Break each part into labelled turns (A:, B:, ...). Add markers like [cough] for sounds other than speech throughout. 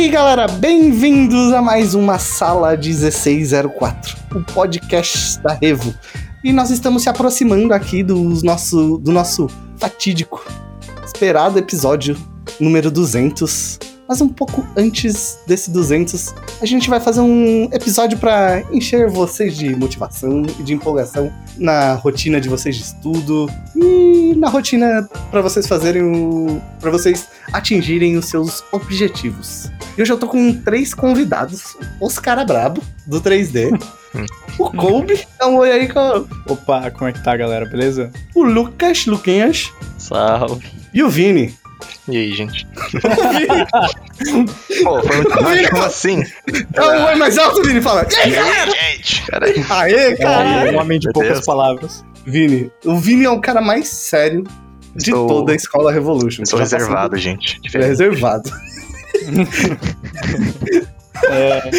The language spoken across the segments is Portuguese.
A: aí, galera, bem-vindos a mais uma Sala 1604, o podcast da Revo. E nós estamos se aproximando aqui dos nosso, do nosso fatídico, esperado episódio número 200. Mas um pouco antes desse 200, a gente vai fazer um episódio para encher vocês de motivação e de empolgação na rotina de vocês de estudo e na rotina para vocês fazerem o. para vocês atingirem os seus objetivos. E hoje eu tô com três convidados: os cara brabo, do 3D. o Kobe, dá um oi aí, Kobe.
B: Opa, como é que tá, galera? Beleza?
A: O Lucas, Luquinhas.
C: Salve.
A: E o Vini.
C: E aí, gente? [laughs] Pô, foi muito
A: Vini,
C: Como assim?
A: Um oi mais alto, Vini, fala. E aí, galera?
C: gente? Caralho.
A: Aê, cara.
B: É, um homem de
C: Meu
B: poucas
C: Deus.
B: palavras.
A: Vini. O Vini é o cara mais sério de
C: Sou-
A: toda a escola Revolution.
C: Eu sou
A: Já passou-
C: reservado, gente.
A: Ele é reservado. [laughs]
B: É,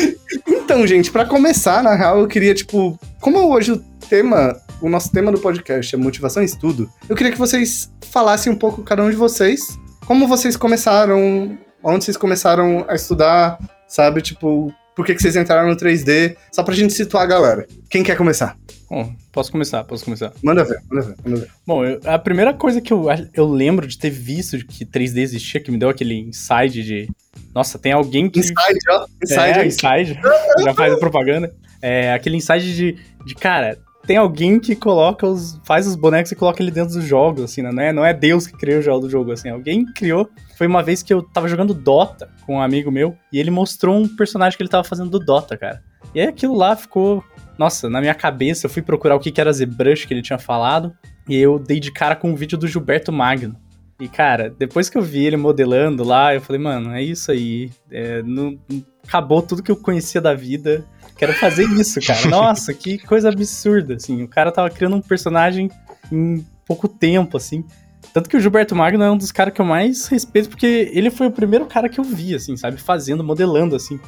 A: Então, gente, pra começar, na real, eu queria, tipo, como hoje o tema, o nosso tema do podcast é motivação e estudo, eu queria que vocês falassem um pouco, cada um de vocês, como vocês começaram, onde vocês começaram a estudar, sabe? Tipo, por que, que vocês entraram no 3D, só pra gente situar a galera. Quem quer começar?
B: bom, posso começar, posso começar.
A: Manda ver, manda ver, manda ver.
B: Bom, eu- a primeira coisa que eu, eu lembro de ter visto de que 3D existia, que me deu aquele insight de. Nossa, tem alguém que.
A: Inside, ó. Inside
B: é, inside. [laughs] já faz a propaganda. É, aquele insight de, de, cara, tem alguém que coloca os. faz os bonecos e coloca ele dentro dos jogos, assim, né? Não é, não é Deus que criou o jogo do jogo, assim. Alguém criou. Foi uma vez que eu tava jogando Dota com um amigo meu e ele mostrou um personagem que ele tava fazendo do Dota, cara. E aí aquilo lá ficou. Nossa, na minha cabeça, eu fui procurar o que que era ZBrush que ele tinha falado. E eu dei de cara com um vídeo do Gilberto Magno. E, cara, depois que eu vi ele modelando lá, eu falei, mano, é isso aí. É, não, acabou tudo que eu conhecia da vida. Quero fazer isso, cara. [laughs] Nossa, que coisa absurda, assim. O cara tava criando um personagem em pouco tempo, assim. Tanto que o Gilberto Magno é um dos caras que eu mais respeito, porque ele foi o primeiro cara que eu vi, assim, sabe? Fazendo, modelando, assim.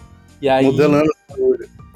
B: E aí...
A: Modelando.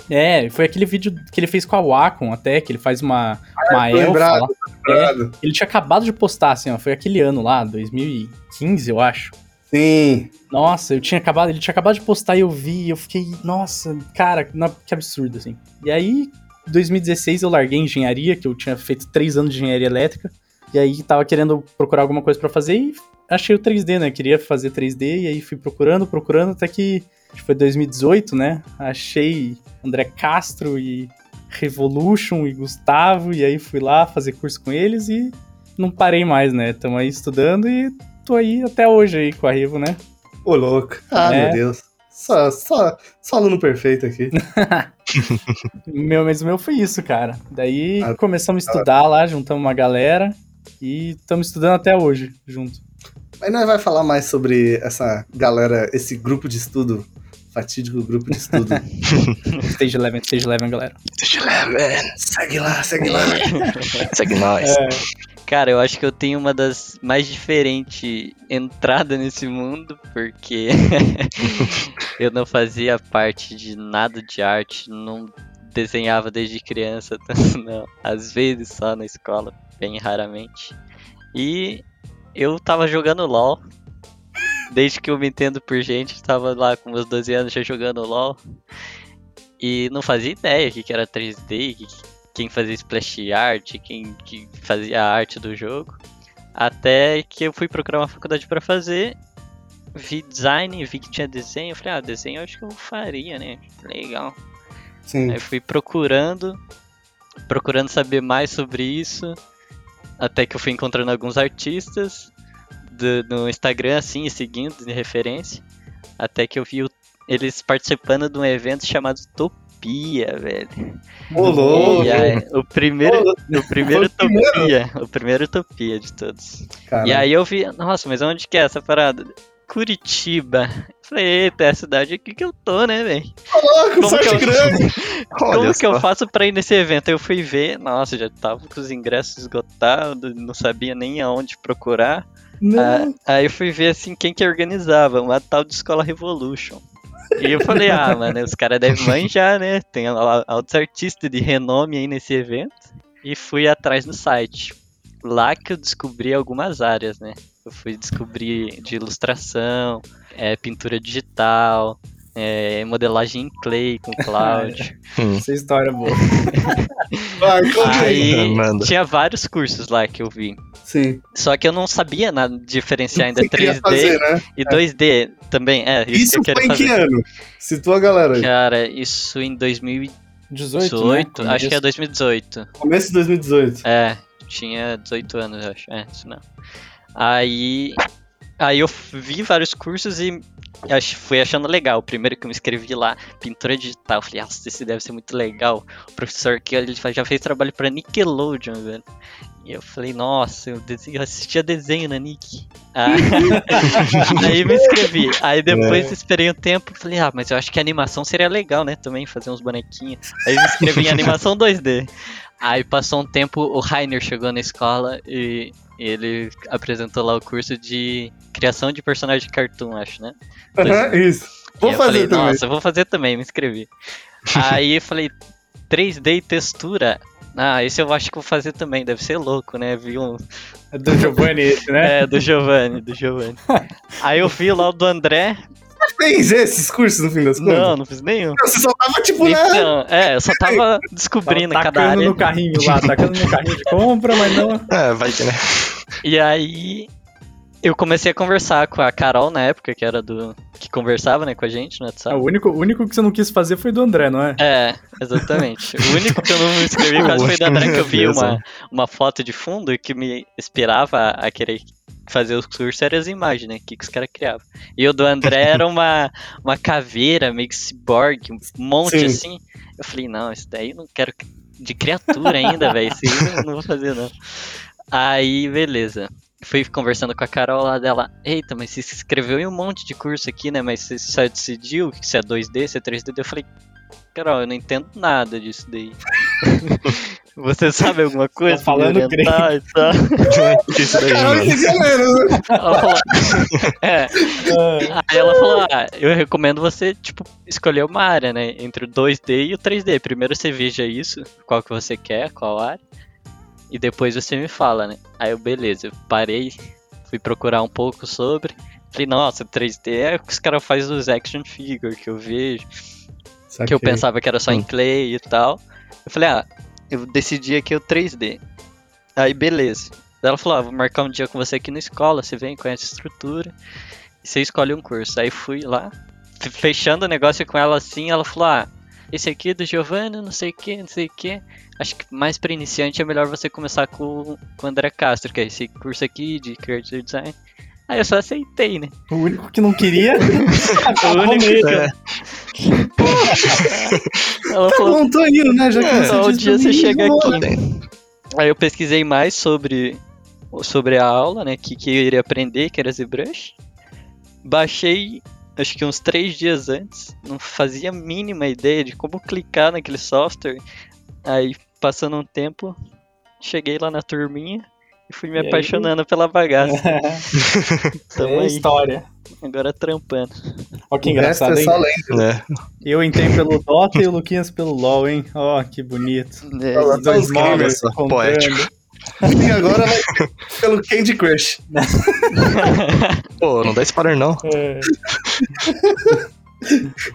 B: É, foi aquele vídeo que ele fez com a Wacom até, que ele faz uma, uma elfa
A: lembrado,
B: lá.
A: lembrado.
B: Ele tinha acabado de postar, assim, ó. Foi aquele ano lá, 2015, eu acho.
A: Sim.
B: Nossa, eu tinha acabado, ele tinha acabado de postar e eu vi, eu fiquei, nossa, cara, na- que absurdo, assim. E aí, em 2016 eu larguei engenharia, que eu tinha feito três anos de engenharia elétrica, e aí tava querendo procurar alguma coisa pra fazer e achei o 3D, né? Queria fazer 3D, e aí fui procurando, procurando, até que, acho que foi 2018, né? Achei André Castro e Revolution e Gustavo, e aí fui lá fazer curso com eles e não parei mais, né? Tamo aí estudando e tô aí até hoje aí com a Revo, né?
A: Ô, louco. Ah,
B: É.
A: meu Deus. Só, só, só aluno perfeito aqui. [laughs]
B: Meu, mas o meu foi isso, cara. Daí
A: Ah,
B: começamos a estudar lá, juntamos uma galera e estamos estudando até hoje junto.
A: Mas nós vai falar mais sobre essa galera, esse grupo de estudo, fatídico grupo de estudo. [laughs]
B: Stage 11, Stage 11, galera.
C: Eu levar,
A: segue lá, segue lá. [laughs]
C: Segue nós.
B: É,
D: Cara, eu acho que eu tenho uma das mais diferentes entradas nesse mundo, porque [laughs] eu não fazia parte de nada de arte, não desenhava desde criança, não. Às vezes só na escola, bem raramente. E eu tava jogando LOL. Desde que eu me entendo por gente, tava lá com meus 12 anos já jogando LOL. E não fazia ideia o que que era 3D, que- quem fazia splash art, quem que fazia a arte do jogo. Até que eu fui procurar uma faculdade pra fazer, vi design, vi que tinha desenho, falei, ah, desenho eu acho que eu faria, né? Legal.
A: Sim.
D: Aí fui procurando, procurando saber mais sobre isso, até que eu fui encontrando alguns artistas do- no Instagram, assim, seguindo de referência, até que eu vi o- eles participando de um evento chamado Topia, velho. Aí, o primeiro, o primeiro. Topia, o primeiro Topia de todos.
A: Cara,
D: E aí eu vi, nossa, mas onde que é essa parada? Curitiba. Falei, eita, é a cidade aqui que eu tô, né, velho? como que eu-
A: grande. [laughs]
D: Como [laughs] que eu faço pra ir nesse evento? Eu fui ver, nossa, já tava com os ingressos esgotados, não sabia nem aonde procurar.
A: Não.
D: Ah, aí eu fui ver, assim, quem que organizava, uma tal de Escola Revolution. E eu falei, ah, [laughs] mano, os caras devem manjar, né? Tem al- altos artistas de renome aí nesse evento. E fui atrás no site. lá que eu descobri algumas áreas, né? Eu fui descobrir de ilustração, é, pintura digital, é, modelagem em clay com cloud. [laughs]
C: Hum.
B: Essa história é boa. [laughs]
A: Vai, aí.
C: Manda.
D: tinha vários cursos lá que eu vi.
A: Sim.
D: Só que eu não sabia nada diferenciar ainda
A: Você queria
D: 3D
A: fazer, né?
D: e 2D também. É, isso,
A: Isso
D: que eu
A: foi
D: quero
A: em que
D: fazer.
A: ano? Situa a galera aí.
D: Cara, isso em 2018,
B: 18, né?
D: acho que é 2018.
A: Começo de 2018.
D: É, tinha 18 anos, eu acho. É, isso não. Aí, aí eu vi vários cursos e ach- fui achando legal. O primeiro que eu me inscrevi lá, pintura digital. Eu falei, nossa, esse deve ser muito legal. O professor que ele já fez trabalho pra Nickelodeon, velho. E eu falei, nossa, eu, desenho, eu assistia desenho na Nick. Ah, [laughs] aí me inscrevi. Aí depois esperei um tempo e falei, ah, mas eu acho que a animação seria legal, né? Também fazer uns bonequinhos. Aí me inscrevi em [laughs] animação 2D. Aí passou um tempo, o Rainer chegou na escola e ele apresentou lá o curso de criação de personagem cartoon, acho, né?
A: Isso. Vou
D: E eu
A: fazer
D: falei,
A: também.
D: Nossa, vou fazer também, me inscrevi. [laughs] Aí eu falei, 3D e textura. Ah, esse eu acho que vou fazer também, deve ser louco, né? Vi um.
B: É do Giovanni esse, né?
D: É, do Giovanni, do Giovanni. [laughs] Aí eu vi lá o do André.
A: Fez esses cursos no fim das contas?
D: Não, não fiz nenhum.
A: Você só tava tipo, né?
D: Então, é, eu só tava [laughs] descobrindo
B: Tava
D: cada
B: tacando
D: área.
B: no carrinho lá, tacando no carrinho de compra, mas não. [laughs]
C: É, vai que né?
D: E aí eu comecei a conversar com a Carol na época, que era do. que conversava, né, com a gente no WhatsApp.
B: o, único, o único que você não quis fazer foi do André, não é?
D: É, exatamente. O único que eu não me inscrevi [laughs] quase foi do André, que eu vi uma, uma foto de fundo e que me inspirava a querer fazer os cursos eram as imagens, né? Que, que os caras criavam. E o do André era uma, uma caveira, meio que cyborg, um monte
A: Sim.
D: assim. Eu falei, não, isso daí eu não quero de criatura ainda, velho. Isso aí eu não vou fazer, não. Aí, beleza. Fui conversando com a Carol lá dela. Eita, mas você se inscreveu em um monte de curso aqui, né? Mas você só decidiu se é 2D, se é 3D. Eu falei, Carol, eu não entendo nada disso daí. [laughs] Você sabe alguma coisa?
B: Tá falando
D: pra me orientar e tal?
C: Que isso daí,
A: Caralho, menos, né?
D: Ela falou, é. Aí ela falou, ah, eu recomendo você, tipo, escolher uma área, né? Entre o 2D e o 3D. Primeiro você veja isso, qual que você quer, qual área. E depois você me fala, né? Aí eu, beleza, eu parei, fui procurar um pouco sobre. Falei, nossa, 3D é o que os caras fazem os action figure que eu vejo. Que eu pensava que era só em clay e tal. Eu falei, ah, eu decidi aqui o 3D. Aí, beleza. Ela falou, ah, vou marcar um dia com você aqui na escola, você vem, conhece a estrutura, e você escolhe um curso. Aí fui lá, fe- fechando o negócio com ela assim, ela falou, ah, esse aqui é do Giovanni, não sei o que, não sei o que. Acho que mais pra iniciante é melhor você começar com, com o André Castro, que é esse curso aqui de Creative Design. Aí eu só aceitei, né?
B: O único que não queria. [laughs]
D: O único que
C: É. [laughs]
D: Ela
A: Tá
D: falou,
A: bom, tô indo, né? Já que
C: É,
A: você
D: um dia você chega aqui. Aí eu pesquisei mais sobre, sobre a aula, né? Que, que eu iria aprender, que era ZBrush. Baixei, acho que uns três dias antes. Não fazia a mínima ideia de como clicar naquele software. Aí, passando um tempo, cheguei lá na turminha e fui me
B: E aí?
D: apaixonando pela bagaça. [laughs] Tamo
B: é
D: aí,
B: história.
D: agora trampando.
B: Ó, que engraçado,
A: é
B: hein?
A: só lento.
C: É.
B: Eu entrei pelo Dota e o Luquinhas pelo LoL, hein? Ó, que bonito.
D: É,
A: Olha
B: encontrando.
C: poético. [laughs]
A: E agora vai pelo Candy Crush. [laughs]
C: Pô, não dá spoiler não.
B: É.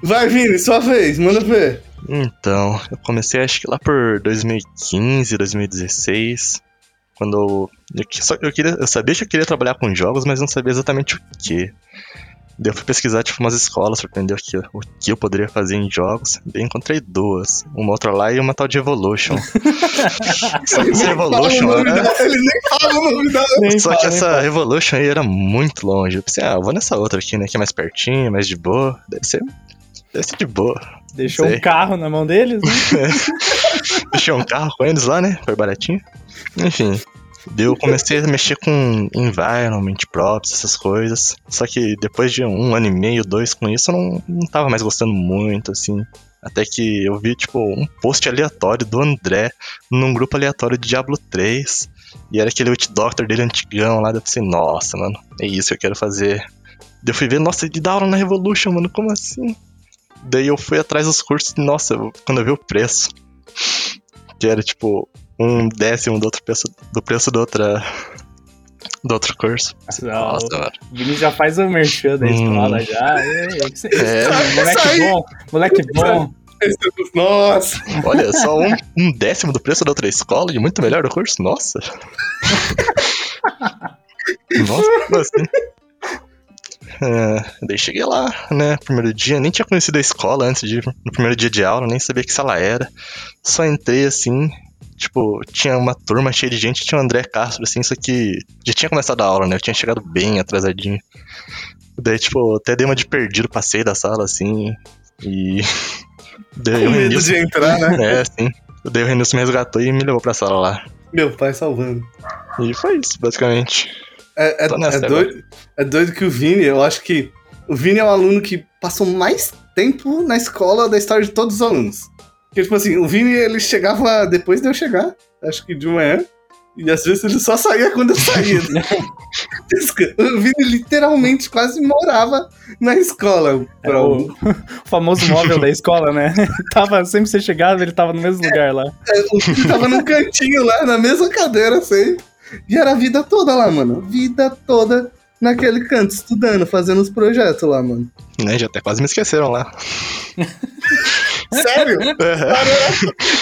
A: Vai, Vini, sua vez, manda ver.
C: Então, eu comecei acho que lá por 2015, 2016. Quando eu, só, eu, queria, eu sabia que eu queria trabalhar com jogos, mas não sabia exatamente o que. Daí eu fui pesquisar tipo, umas escolas pra aprender o que, o que eu poderia fazer em jogos. Daí encontrei duas. Uma outra lá e uma tal de Evolution. [laughs] só que essa Evolution
A: nome
C: era,
A: dela, Ele nem fala o nome dela.
B: Nem
C: Só
B: fala,
C: que essa
B: fala.
C: Revolution aí era muito longe. Eu pensei, ah, eu vou nessa outra aqui, né? Que é mais pertinho, mais de boa. Deve ser. Deve ser de boa.
B: Deixou um carro na mão deles, né? [laughs]
C: Deixei um carro com eles lá, né? Foi baratinho. Enfim. Eu comecei a mexer com environment, props, essas coisas. Só que depois de um ano e meio, dois com isso, eu não, não tava mais gostando muito, assim. Até que eu vi, tipo, um post aleatório do André num grupo aleatório de Diablo 3. E era aquele Witch Doctor dele antigão lá. Daí eu pensei, nossa, mano, é isso que eu quero fazer. Daí eu fui ver, nossa, de da hora na Revolution, mano, como assim? Daí eu fui atrás dos cursos e, nossa, quando eu vi o preço, que era tipo um décimo do, outro preço, do preço do, outra, do outro curso. Nossa, mano.
B: o Vini já faz o merchan da
C: Hum.
B: escola já. É, é, que cê-
C: É.
B: moleque
A: Sai.
B: bom, moleque bom.
A: Nossa,
C: Olha, só um, um décimo do preço da outra escola e muito melhor o curso? Nossa. Nossa, como assim? É, daí cheguei lá, né, primeiro dia, nem tinha conhecido a escola antes de no primeiro dia de aula, nem sabia que sala era. Só entrei assim, tipo, tinha uma turma cheia de gente, tinha o André Castro, assim, só que já tinha começado a aula, né, eu tinha chegado bem atrasadinho. Daí, tipo, até dei uma de perdido, passei da sala, assim, e... [laughs] Daí
A: com
C: o
A: medo
C: Renilson-
A: de entrar, né? [laughs]
C: é, sim. Daí o Renilson me resgatou e me levou pra sala lá.
A: Meu pai salvando.
C: E foi isso, basicamente.
A: É, é, é doido, é doido que o Vini, eu acho que o Vini é o aluno que passou mais tempo na escola da história de todos os alunos. Porque, tipo assim, o Vini, ele chegava depois de eu chegar, acho que de manhã, e às vezes ele só saía quando eu saía. [laughs] o Vini literalmente quase morava na escola.
B: É
A: Pra-
B: o, o [laughs] famoso móvel da escola, né? [laughs] tava, sempre que você chegava, ele tava no mesmo lugar lá.
A: O Vini tava num cantinho lá, na mesma cadeira sempre. E era a vida toda lá, mano. Vida toda naquele canto, estudando, fazendo os projetos lá, mano.
C: Né, já até quase me esqueceram lá.
A: Sério?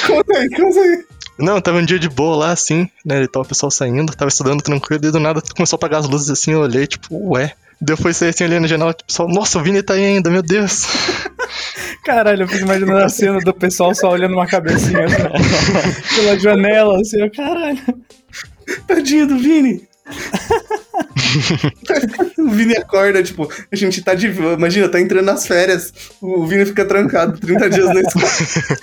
A: Conta aí, conta aí.
C: Não, tava um dia de boa lá, assim, né? E tava o pessoal saindo, tava estudando tranquilo, e do nada começou a apagar as luzes assim, eu olhei, tipo, ué. Fui sair assim, olhando na janela, tipo, só, nossa, o Vini tá aí ainda, meu Deus. [laughs]
B: Caralho, eu fico imaginando a cena do pessoal só olhando uma cabecinha assim, [laughs] pela janela, assim, ó, caralho.
A: Tadinho do Vini. [laughs] o Vini acorda, tipo, a gente tá de. Imagina, tá entrando nas férias. O Vini fica trancado 30 dias na escola. [laughs]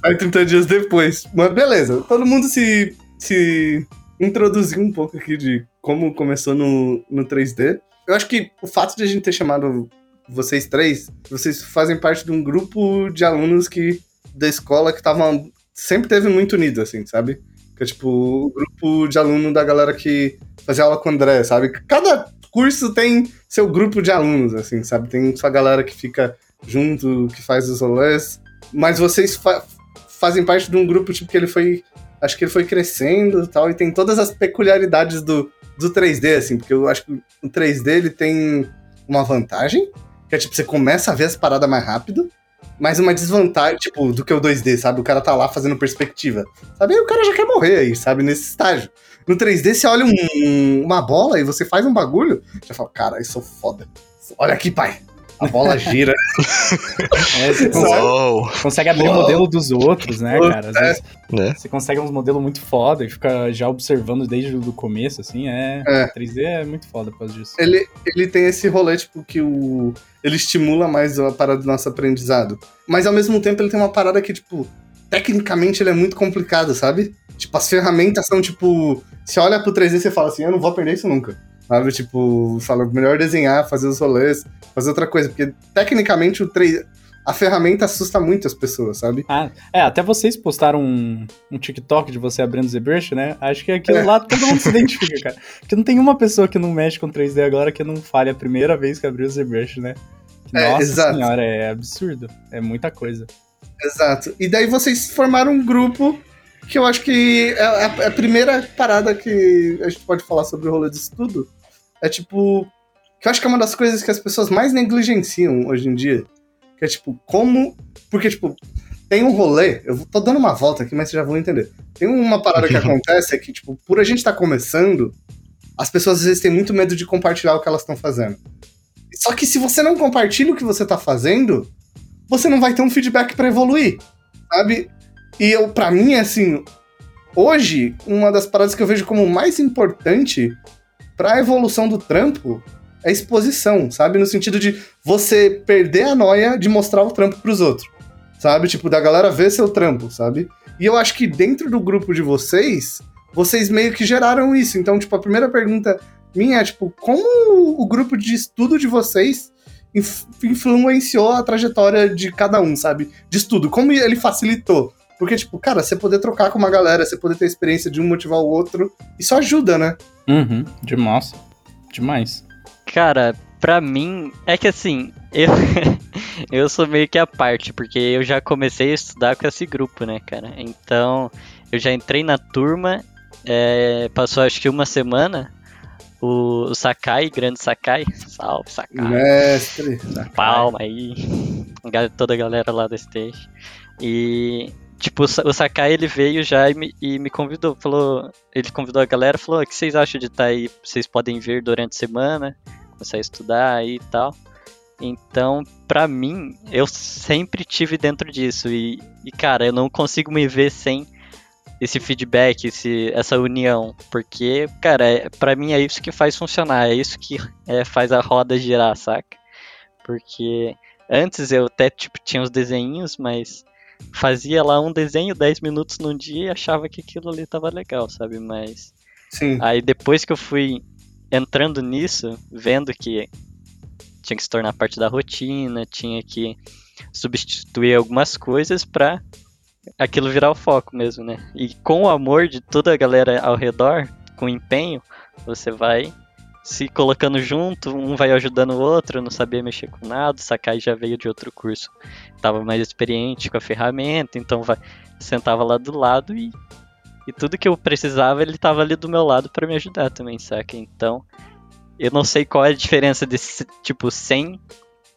A: Sai 30 dias depois. Mas beleza, todo mundo se, se introduziu um pouco aqui de como começou no, no 3D. Eu acho que o fato de a gente ter chamado vocês três, vocês fazem parte de um grupo de alunos que da escola que estavam sempre teve muito unido, assim, sabe? Que é tipo o grupo de aluno da galera que fazia aula com o André, sabe? Cada curso tem seu grupo de alunos, assim, sabe? Tem sua galera que fica junto, que faz os rolês. Mas vocês fa- fazem parte de um grupo, tipo, que ele foi. Acho que ele foi crescendo e tal, e tem todas as peculiaridades do, do 3D, assim, porque eu acho que o 3D ele tem uma vantagem, que é tipo, você começa a ver as paradas mais rápido, mas uma desvantagem, tipo, do que o 2D, sabe? O cara tá lá fazendo perspectiva. Sabe? Aí o cara já quer morrer aí, sabe? Nesse estágio. No 3D, você olha um- uma bola e você faz um bagulho, já fala, cara, isso é foda. Olha aqui, pai. A bola gira. [laughs]
B: É, você consegue, consegue abrir o
A: Uou.
B: modelo dos outros, né, cara? Às
A: É.
B: vezes
C: né?
B: você consegue uns modelos muito foda e fica já observando desde o começo, assim, é...
A: É.
B: 3D é muito foda por causa disso.
A: ele, ele tem esse rolê, tipo, que o. Ele estimula mais a parada do nosso aprendizado. Mas ao mesmo tempo ele tem uma parada que, tipo, tecnicamente ele é muito complicado, sabe? Tipo, as ferramentas são, tipo. Você olha pro 3D e você fala assim, eu não vou aprender isso nunca. Sabe? Tipo, fala, melhor desenhar, fazer os rolês, fazer outra coisa. Porque tecnicamente o 3 A ferramenta assusta muito as pessoas, sabe?
B: Ah, é, até vocês postaram um, um TikTok de você abrindo o ZBrush, né? Acho que aquilo
A: É.
B: lá todo mundo se identifica, cara. Porque não tem uma pessoa que não mexe com 3D agora que não fale a primeira vez que abriu o ZBrush, né?
A: É,
B: Nossa
A: exato.
B: senhora, é absurdo. É muita coisa.
A: Exato. E daí vocês formaram um grupo que eu acho que é a, é a primeira parada que a gente pode falar sobre o rolê de estudo. É tipo. Que eu acho que é uma das coisas que as pessoas mais negligenciam hoje em dia. Que é tipo, como. Porque, tipo, tem um rolê. Eu tô dando uma volta aqui, mas vocês já vão entender. Tem uma parada que [laughs] acontece é que, tipo, por a gente estar começando, as pessoas às vezes têm muito medo de compartilhar o que elas estão fazendo. Só que se você não compartilha o que você tá fazendo, você não vai ter um feedback pra evoluir, sabe? E eu, para mim, assim, hoje, uma das paradas que eu vejo como mais importante pra evolução do trampo é exposição, sabe? No sentido de você perder a noia de mostrar o trampo pros outros, sabe? Tipo, da galera ver seu trampo, sabe? E eu acho que dentro do grupo de vocês, vocês meio que geraram isso. Então, tipo, a primeira pergunta minha é, tipo, como o grupo de estudo de vocês inf- influenciou a trajetória de cada um, sabe? De estudo, como ele facilitou. Porque, tipo, cara, você poder trocar com uma galera, você poder ter a experiência de um motivar o outro, isso ajuda, né?
B: Uhum, demais. Demais.
D: Cara, pra mim, é que assim, [laughs] eu, eu sou meio que a parte, porque eu já comecei a estudar com esse grupo, né, cara? Então, eu já entrei na turma, é, passou acho que uma semana, o, o Sakai, grande Sakai, [laughs] salve Sakai,
A: Mestre.
D: palma aí, toda a galera lá da stage. E, tipo, o Sa- o Sakai ele veio já e me, e me convidou, falou, ele convidou a galera, falou, o que vocês acham de estar aí, vocês podem vir durante a semana, começar a estudar aí e tal. Então, pra mim, eu sempre tive dentro disso e, e cara, eu não consigo me ver sem esse feedback, esse, essa união, porque, cara, é, pra mim é isso que faz funcionar, é isso que é, faz a roda girar, saca? Porque antes eu até tipo tinha os desenhinhos, mas fazia lá um desenho 10 minutos num dia e achava que aquilo ali tava legal, sabe? Mas
A: Sim.
D: Aí depois que eu fui entrando nisso, vendo que tinha que se tornar parte da rotina, tinha que substituir algumas coisas pra aquilo virar o foco mesmo, né? E com o amor de toda a galera ao redor, com empenho, você vai se colocando junto, um vai ajudando o outro, não sabia mexer com nada, Sakai já veio de outro curso, tava mais experiente com a ferramenta, então vai, sentava lá do lado e e tudo que eu precisava, ele tava ali do meu lado pra me ajudar também, saca? Então, eu não sei qual é a diferença desse, tipo, sem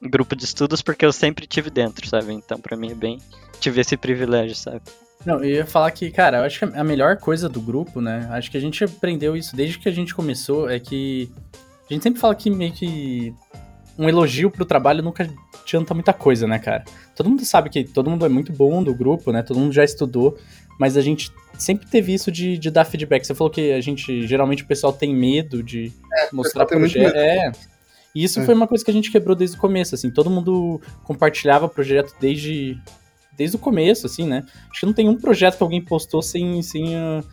D: grupo de estudos, porque eu sempre tive dentro, sabe? Então, pra mim é bem. Tive esse privilégio, sabe?
B: Não, eu ia falar que, cara, eu acho que a melhor coisa do grupo, né? Acho que a gente aprendeu isso desde que a gente começou, é que a gente sempre fala que meio que um elogio pro trabalho nunca adianta muita coisa, né, cara? Todo mundo sabe que todo mundo é muito bom do grupo, né? Todo mundo já estudou, mas a gente sempre teve isso de, de dar feedback. Você falou que a gente, geralmente o pessoal tem medo de mostrar
A: tem muito
B: projeto. É. E isso
A: É.
B: foi uma coisa que a gente quebrou desde o começo, assim. Todo mundo compartilhava o projeto desde, desde o começo, assim, né? Acho que não tem um projeto que alguém postou sem, sem ah,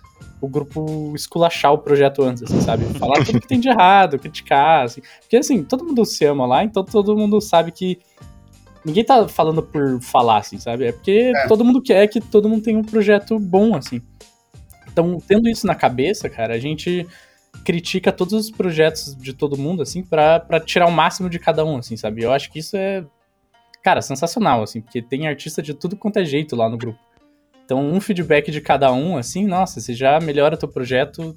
B: o grupo esculachar o projeto antes, assim, sabe? Falar tudo que tem de errado, criticar, assim. Porque, assim, todo mundo se ama lá, então todo mundo sabe que ninguém tá falando por falar, assim, sabe? É porque todo mundo quer que todo mundo tenha um projeto bom, assim. Então, tendo isso na cabeça, cara, a gente critica todos os projetos de todo mundo, assim, pra tirar o máximo de cada um, assim, sabe? Eu acho que isso é, cara, sensacional, assim, porque tem artista de tudo quanto é jeito lá no grupo. Então, um feedback de cada um, assim, nossa, você já melhora teu projeto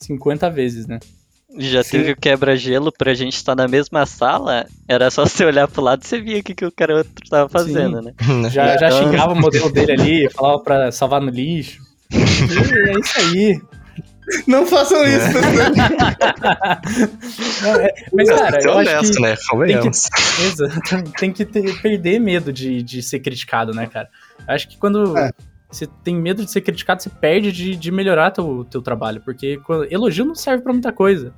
B: 50 vezes, né?
D: Já
A: Sim.
D: teve o quebra-gelo pra gente estar na mesma sala, era só você olhar pro lado e você via o que, que o cara outro tava fazendo, né? [laughs]
B: Já, já
D: Então-
B: xingava o modelo dele ali, falava pra salvar no lixo. [laughs] E é isso aí.
A: Não façam isso, [laughs]
B: Não, é- mas, cara, eu acho
C: honesto,
B: que...
C: né? Convenhamos.
B: Exato. Tem que ter- perder medo de, de ser criticado, né, cara? Acho que quando
A: É.
B: você tem medo de ser criticado, você perde de, de melhorar teu, teu trabalho. Porque quando- elogio não serve pra muita coisa.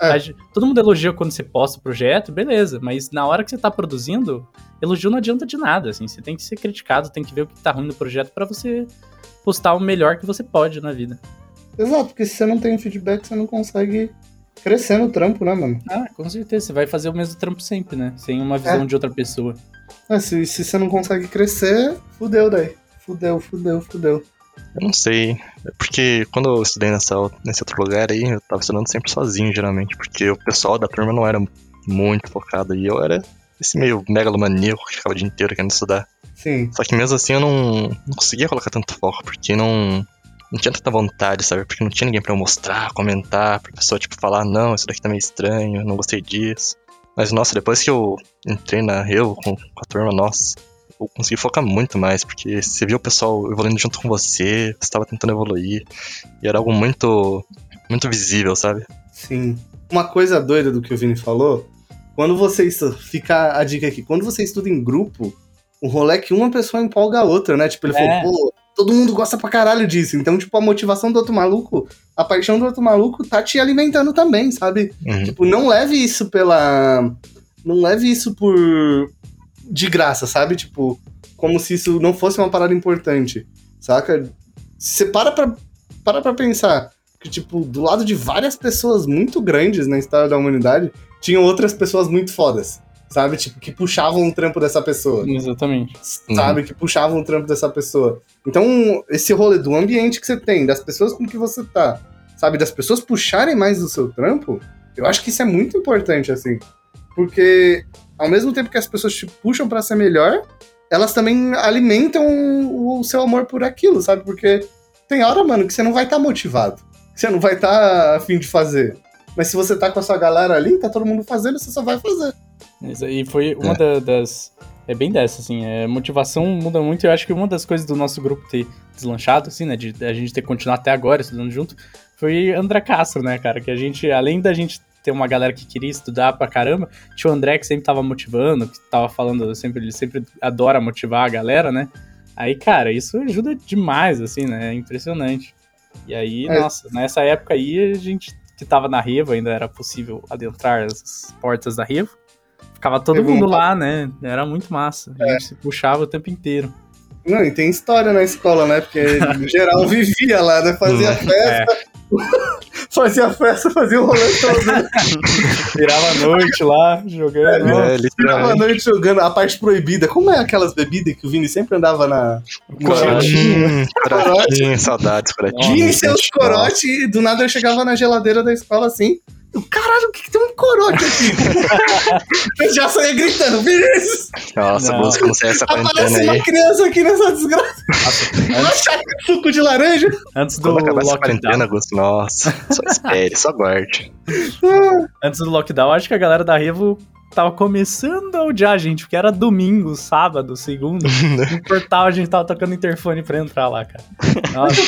A: É.
B: Todo mundo elogia quando você posta o projeto, beleza. Mas na hora que você tá produzindo, elogio não adianta de nada, assim. Você tem que ser criticado, tem que ver o que tá ruim no projeto pra você postar o melhor que você pode na vida.
A: Exato, porque se você não tem feedback, você não consegue crescer no trampo, né, mano?
B: Ah, com certeza. Você vai fazer o mesmo trampo sempre, né? Sem uma visão
A: É.
B: de outra pessoa.
A: É, se, se você não consegue crescer, fudeu daí. Fudeu, fudeu, fudeu.
C: Eu não sei. É porque quando eu estudei nessa, nesse outro lugar aí, eu tava estudando sempre sozinho, geralmente. Porque o pessoal da turma não era muito focado. E eu era esse meio megalomaníaco que ficava o dia inteiro querendo estudar.
A: Sim.
C: Só que mesmo assim eu não, não conseguia colocar tanto foco, porque não, não tinha tanta vontade, sabe? Porque não tinha ninguém pra eu mostrar, comentar, pra pessoa, tipo, falar, não, isso daqui tá meio estranho, não gostei disso. Mas, nossa, depois que eu entrei na Revo com, com a turma, nossa, eu consegui focar muito mais, porque você viu o pessoal evoluindo junto com você, você tava tentando evoluir, e era algo muito, muito visível, sabe?
A: Sim. Uma coisa doida do que o Vini falou, quando você estuda, fica a dica aqui, quando você estuda em grupo, o rolê é que uma pessoa empolga a outra, né? Tipo, ele
B: É.
A: falou, pô, todo mundo gosta pra caralho disso. Então, tipo, a motivação do outro maluco, a paixão do outro maluco tá te alimentando também, sabe?
C: Uhum.
A: Tipo, não leve isso pela. Não leve isso por. de graça, sabe? Tipo, como se isso não fosse uma parada importante, saca? Você para pra, para pra pensar que, tipo, do lado de várias pessoas muito grandes na história da humanidade, tinham outras pessoas muito fodas, sabe? Tipo, que puxavam o trampo dessa pessoa
B: Exatamente.
A: sabe? Que puxavam o trampo dessa pessoa. Então, esse rolê do ambiente que você tem, das pessoas com que você tá, sabe? Das pessoas puxarem mais do seu trampo, eu acho que isso é muito importante, assim. Porque, ao mesmo tempo que as pessoas te puxam pra ser melhor, elas também alimentam o, seu amor por aquilo, sabe? Porque tem hora, mano, que você não vai estar motivado. Que você não vai estar a fim de fazer. Mas se você tá com a sua galera ali, tá todo mundo fazendo, você só vai fazer.
B: Aí foi uma da- das. É bem dessa, assim. É, motivação muda muito. Eu acho que uma das coisas do nosso grupo ter deslanchado, assim, né? De a gente ter continuado até agora estudando junto, foi André Castro, né, cara? Que a gente, além da gente ter uma galera que queria estudar pra caramba, tinha o André que sempre tava motivando, que tava falando, sempre, ele sempre adora motivar a galera, né? Aí, cara, isso ajuda demais, assim, né? É impressionante. E aí,
A: É.
B: nossa, nessa época aí, a gente que tava na Revo, ainda era possível adentrar as portas da Revo. Ficava todo
A: Revo
B: mundo
A: não-
B: lá, né? Era muito massa. A gente se puxava o tempo inteiro.
A: Não, e tem história na escola, né? Porque em geral vivia lá, né? Fazia
C: Hum, [laughs]
A: festa. [laughs] fazia festa, fazia o rolê todo. [laughs]
B: Virava a noite lá, jogando.
C: É,
A: Tirava a
C: literalmente.
A: noite jogando a parte proibida. Como é aquelas bebidas que o Vini sempre andava na.
B: Corote.
C: Hum, corotinho, saudades, corotinho.
A: Vini e seus corote, e do nada eu chegava na geladeira da escola assim. Eu, Caralho, o que, que tem um corote aqui? [laughs] eu já saía gritando, Vinícius!
C: Nossa,
B: não
C: sei essa
A: Aparece uma
C: aí.
A: criança aqui nessa desgraça. Uma chácara de suco de laranja.
B: Antes do
C: Quando acabar essa
B: lockdown.
C: quarentena, Augusto, nossa, só espere, só guarde. [laughs]
B: Antes do lockdown, acho que a galera da Revo tava começando a odiar a gente, porque era domingo, sábado, segundo. [laughs] Não importava, a gente tava tocando interfone pra entrar lá, cara. Nossa,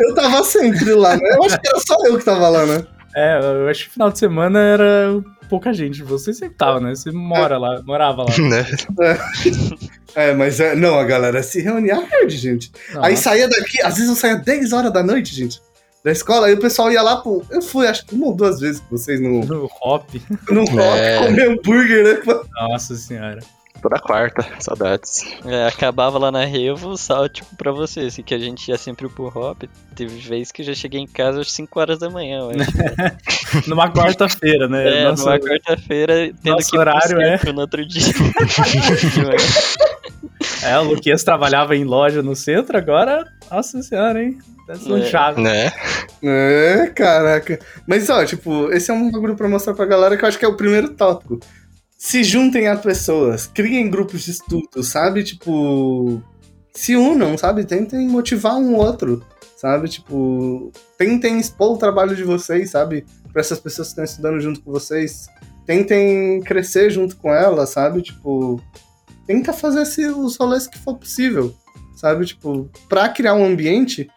A: Eu tava sempre lá, né? Eu acho que era só eu que tava lá, né?
B: É, eu acho que final de semana era pouca gente. Você sempre tava, né? Você mora lá, morava lá.
C: né? [laughs]
A: É, mas é, não, a galera se reunia hard, gente. Aí saía daqui, às vezes eu saía 10 horas da noite, gente. Da escola, aí o pessoal ia lá pro. Eu fui, acho que uma ou duas vezes com vocês no,
B: No hop.
A: no rock
C: É.
A: comer hambúrguer, né?
B: Nossa senhora.
C: Toda quarta, [laughs] saudades.
D: É, acabava lá na Revo, só tipo pra você, assim, que a gente ia sempre pro Hop. Teve vez que eu já cheguei em casa às 5 horas da manhã, eu acho. [laughs]
B: Numa quarta-feira, né?
D: É,
B: Nossa,
D: numa quarta-feira, tendo
B: nosso
D: que
B: horário é-
D: no outro dia. [laughs]
B: É, o Luquinhas trabalhava em loja no centro, agora, nossa senhora, hein? Tá deslanchado.
C: Né?
A: É, caraca. Mas ó, tipo, esse é um bagulho pra mostrar pra galera que eu acho que é o primeiro tópico. Se juntem a pessoas, criem grupos de estudo, sabe? Tipo, se unam, sabe? Tentem motivar um outro, sabe? Tipo, tentem expor o trabalho de vocês, sabe? Pra essas pessoas que estão estudando junto com vocês. Tentem crescer junto com elas, sabe? Tipo, tenta fazer esse, os rolês que for possível, sabe? Tipo, pra criar um ambiente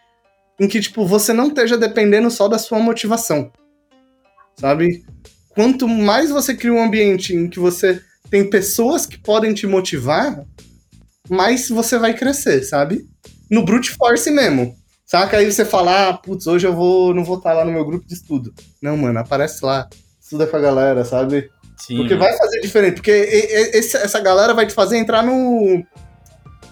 A: em que, tipo, você não esteja dependendo só da sua motivação. Sabe? Quanto mais você cria um ambiente em que você tem pessoas que podem te motivar, mais você vai crescer, sabe? No brute force mesmo. Saca? Aí você fala, ah, putz, hoje eu vou, não vou estar lá no meu grupo de estudo. Não, mano, aparece lá. Estuda com a galera, sabe?
B: Sim.
A: Porque vai fazer diferente. Porque essa galera vai te fazer entrar no.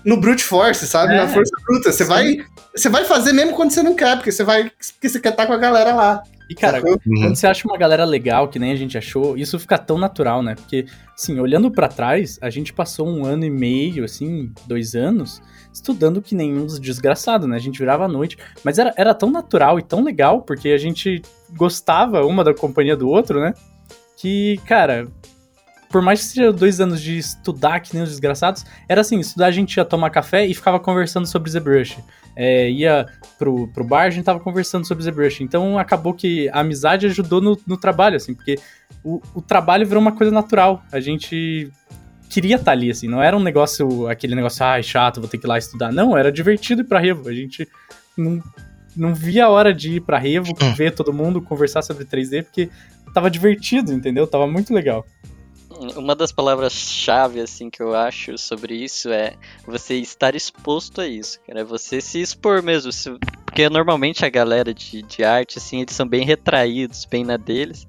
A: No brute force, sabe?
B: É.
A: Na força bruta. Você
B: Sim.
A: vai. Você vai fazer mesmo quando você não quer, porque você vai. Porque você quer estar com a galera lá.
B: E, cara?
C: Uhum.
B: Quando você acha uma galera legal, que nem a gente achou, isso fica tão natural, né? Porque, assim, olhando pra trás, a gente passou um ano e meio, assim, dois anos, estudando que nem uns desgraçados, né? A gente virava à noite. Mas era, era tão natural e tão legal, porque a gente gostava uma da companhia do outro, né? Que, cara, por mais que seja dois anos de estudar que nem os desgraçados, era assim, estudar a gente ia tomar café e ficava conversando sobre ZBrush. É, ia pro, pro bar, a gente tava conversando sobre ZBrush. Então acabou que a amizade ajudou no, no trabalho, assim, porque o, o trabalho virou uma coisa natural. A gente queria estar ali, assim, não era um negócio, aquele negócio, ai, chato, vou ter que ir lá estudar. Não, era divertido ir pra Revo. A gente não, não via a hora de ir pra Revo, ver todo mundo, conversar sobre 3D, porque tava divertido, entendeu? Tava muito legal.
D: Uma das palavras-chave, assim, que eu acho sobre isso é você estar exposto a isso, cara. É Você se expor mesmo. se- Porque normalmente a galera de, de arte, assim, eles são bem retraídos, bem na deles.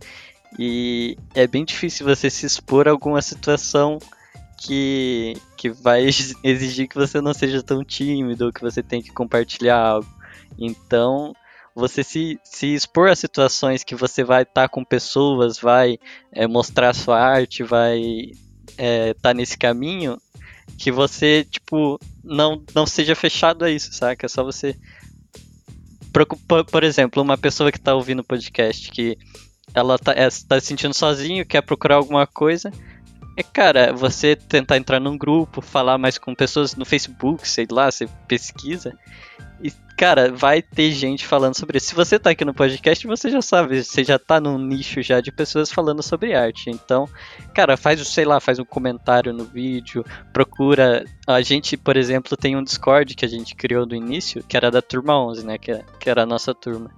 D: E é bem difícil você se expor a alguma situação que, que vai ex- exigir que você não seja tão tímido que você tem que compartilhar algo. Então, você se, se expor a situações que você vai estar com pessoas, vai é, mostrar sua arte, vai estar nesse caminho, que você, tipo, não, não seja fechado a isso, saca? É só você. Preocupa- Por exemplo, uma pessoa que tá ouvindo o podcast que ela tá, é, tá se sentindo sozinho, quer procurar alguma coisa, é, cara, você tentar entrar num grupo, falar mais com pessoas no Facebook, sei lá, você pesquisa. E, cara, vai ter gente falando sobre isso. Se você tá aqui no podcast, você já sabe, você já tá num nicho já de pessoas falando sobre arte. Então, cara, faz, sei lá, faz um comentário no vídeo, procura. A gente, por exemplo, tem um Discord que a gente criou no início, que era da turma 11, né, que era, que era a nossa turma.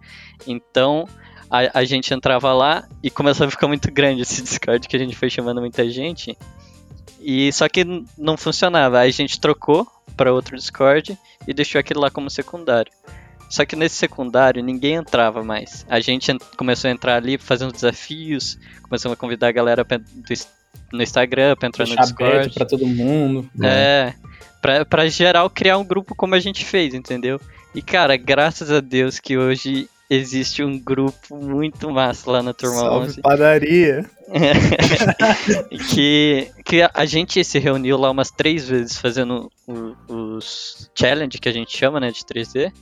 D: Então, a, a gente entrava lá e começou a ficar muito grande esse [laughs] Discord que a gente foi chamando muita gente. E só que não funcionava. Aí a gente trocou para outro Discord e deixou aquele lá como secundário. Só que nesse secundário ninguém entrava mais. A gente começou a entrar ali fazendo desafios, começamos a convidar a galera pra, do, no Instagram para entrar no Discord.
B: para todo mundo.
D: É, pra, pra geral criar um grupo como a gente fez, entendeu? E cara, graças a Deus que hoje existe um grupo muito massa lá na Turma Salve 11.
B: padaria! [laughs]
D: que, que a gente se reuniu lá umas três vezes fazendo os challenge que a gente chama, né, de 3D.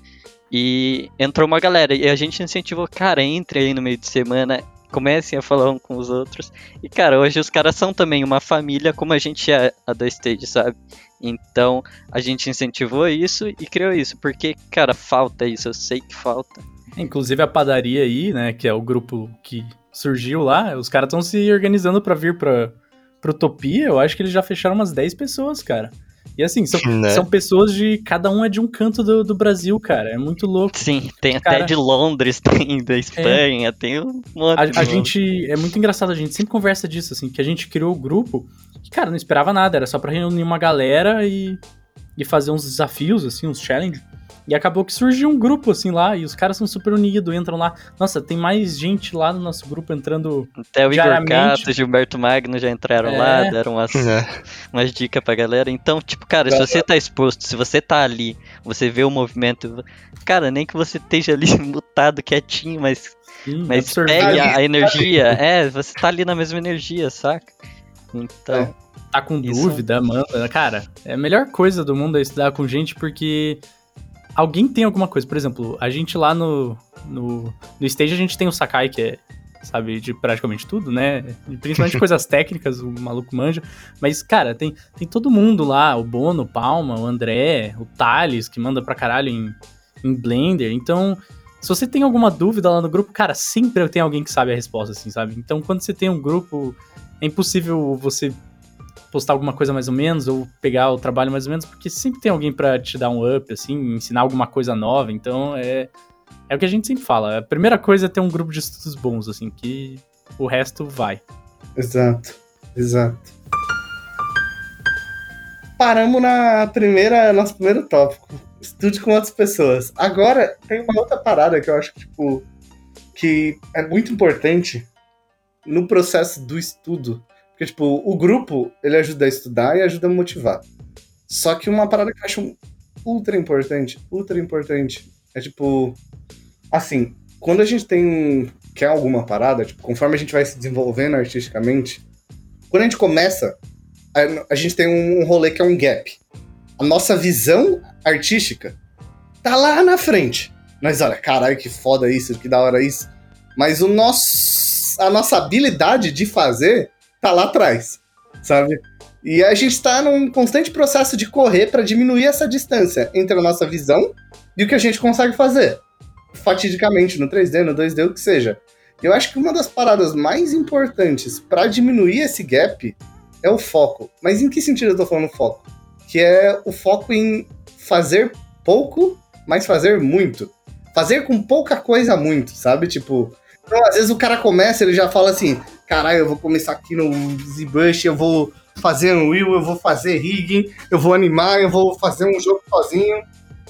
D: E entrou uma galera e a gente incentivou, cara, entre aí no meio de semana, comecem a falar um com os outros. E, cara, hoje os caras são também uma família como a gente é a da Stage, sabe? Então, a gente incentivou isso e criou isso, porque, cara, falta isso, eu sei que falta.
B: Inclusive a padaria aí, né, que é o grupo que surgiu lá, os caras estão se organizando para vir pra, pra Utopia, eu acho que eles já fecharam umas 10 pessoas, cara. E assim, são, né? são pessoas de. Cada um é de um canto do, do Brasil, cara. É muito louco.
D: Sim, tem cara, até de Londres, [laughs] tem da Espanha, é, tem um monte.
B: A, a gente. É muito engraçado, a gente sempre conversa disso, assim, que a gente criou o grupo, que, cara, não esperava nada, era só pra reunir uma galera e, e fazer uns desafios, assim, uns challenges. E acabou que surgiu um grupo assim lá, e os caras são super unidos, entram lá. Nossa, tem mais gente lá no nosso grupo entrando.
D: Até o Igor Cato, Gilberto Magno já entraram é. lá, deram umas, [laughs] é. umas dicas pra galera. Então, tipo, cara, se você tá exposto, se você tá ali, você vê o movimento, cara, nem que você esteja ali [laughs] mutado, quietinho, mas. Sim, mas pegue a, a energia. É, você tá ali na mesma energia, saca? Então. É.
B: Tá com dúvida, manda. Cara, é a melhor coisa do mundo é estudar com gente porque alguém tem alguma coisa. Por exemplo, a gente lá no, no, no stage, a gente tem o Sakai, que é, sabe, de praticamente tudo, né? Principalmente [laughs] coisas técnicas, o maluco manja. Mas, cara, tem, tem todo mundo lá, o Bono, o Palma, o André, o Thales, que manda pra caralho em, em Blender. Então, se você tem alguma dúvida lá no grupo, cara, sempre tem alguém que sabe a resposta, assim, sabe? Então, quando você tem um grupo, é impossível você postar alguma coisa mais ou menos, ou pegar o trabalho mais ou menos, porque sempre tem alguém para te dar um up, assim, ensinar alguma coisa nova. Então é, é o que a gente sempre fala. A primeira coisa é ter um grupo de estudos bons, assim, que o resto vai.
A: Exato, exato. Paramos na primeira, nosso primeiro tópico. Estude com outras pessoas. Agora, tem uma outra parada que eu acho tipo, que é muito importante no processo do estudo porque, tipo, o grupo, ele ajuda a estudar e ajuda a motivar. Só que uma parada que eu acho ultra importante, ultra importante, é tipo, assim, quando a gente tem, quer alguma parada, tipo, conforme a gente vai se desenvolvendo artisticamente, quando a gente começa, a, a gente tem um rolê que é um gap. A nossa visão artística tá lá na frente. Mas olha, caralho, que foda isso, que da hora isso. Mas o nosso, a nossa habilidade de fazer tá lá atrás, sabe? E a gente está num constante processo de correr para diminuir essa distância entre a nossa visão e o que a gente consegue fazer. Fatidicamente, no 3D, no 2D, o que seja. Eu acho que uma das paradas mais importantes para diminuir esse gap é o foco. Mas em que sentido eu tô falando foco? Que é o foco em fazer pouco, mas fazer muito. Fazer com pouca coisa muito, sabe? Tipo, então, às vezes o cara começa, ele já fala assim: caralho, eu vou começar aqui no ZBrush, eu vou fazer um wheel, eu vou fazer rigging, eu vou animar, eu vou fazer um jogo sozinho.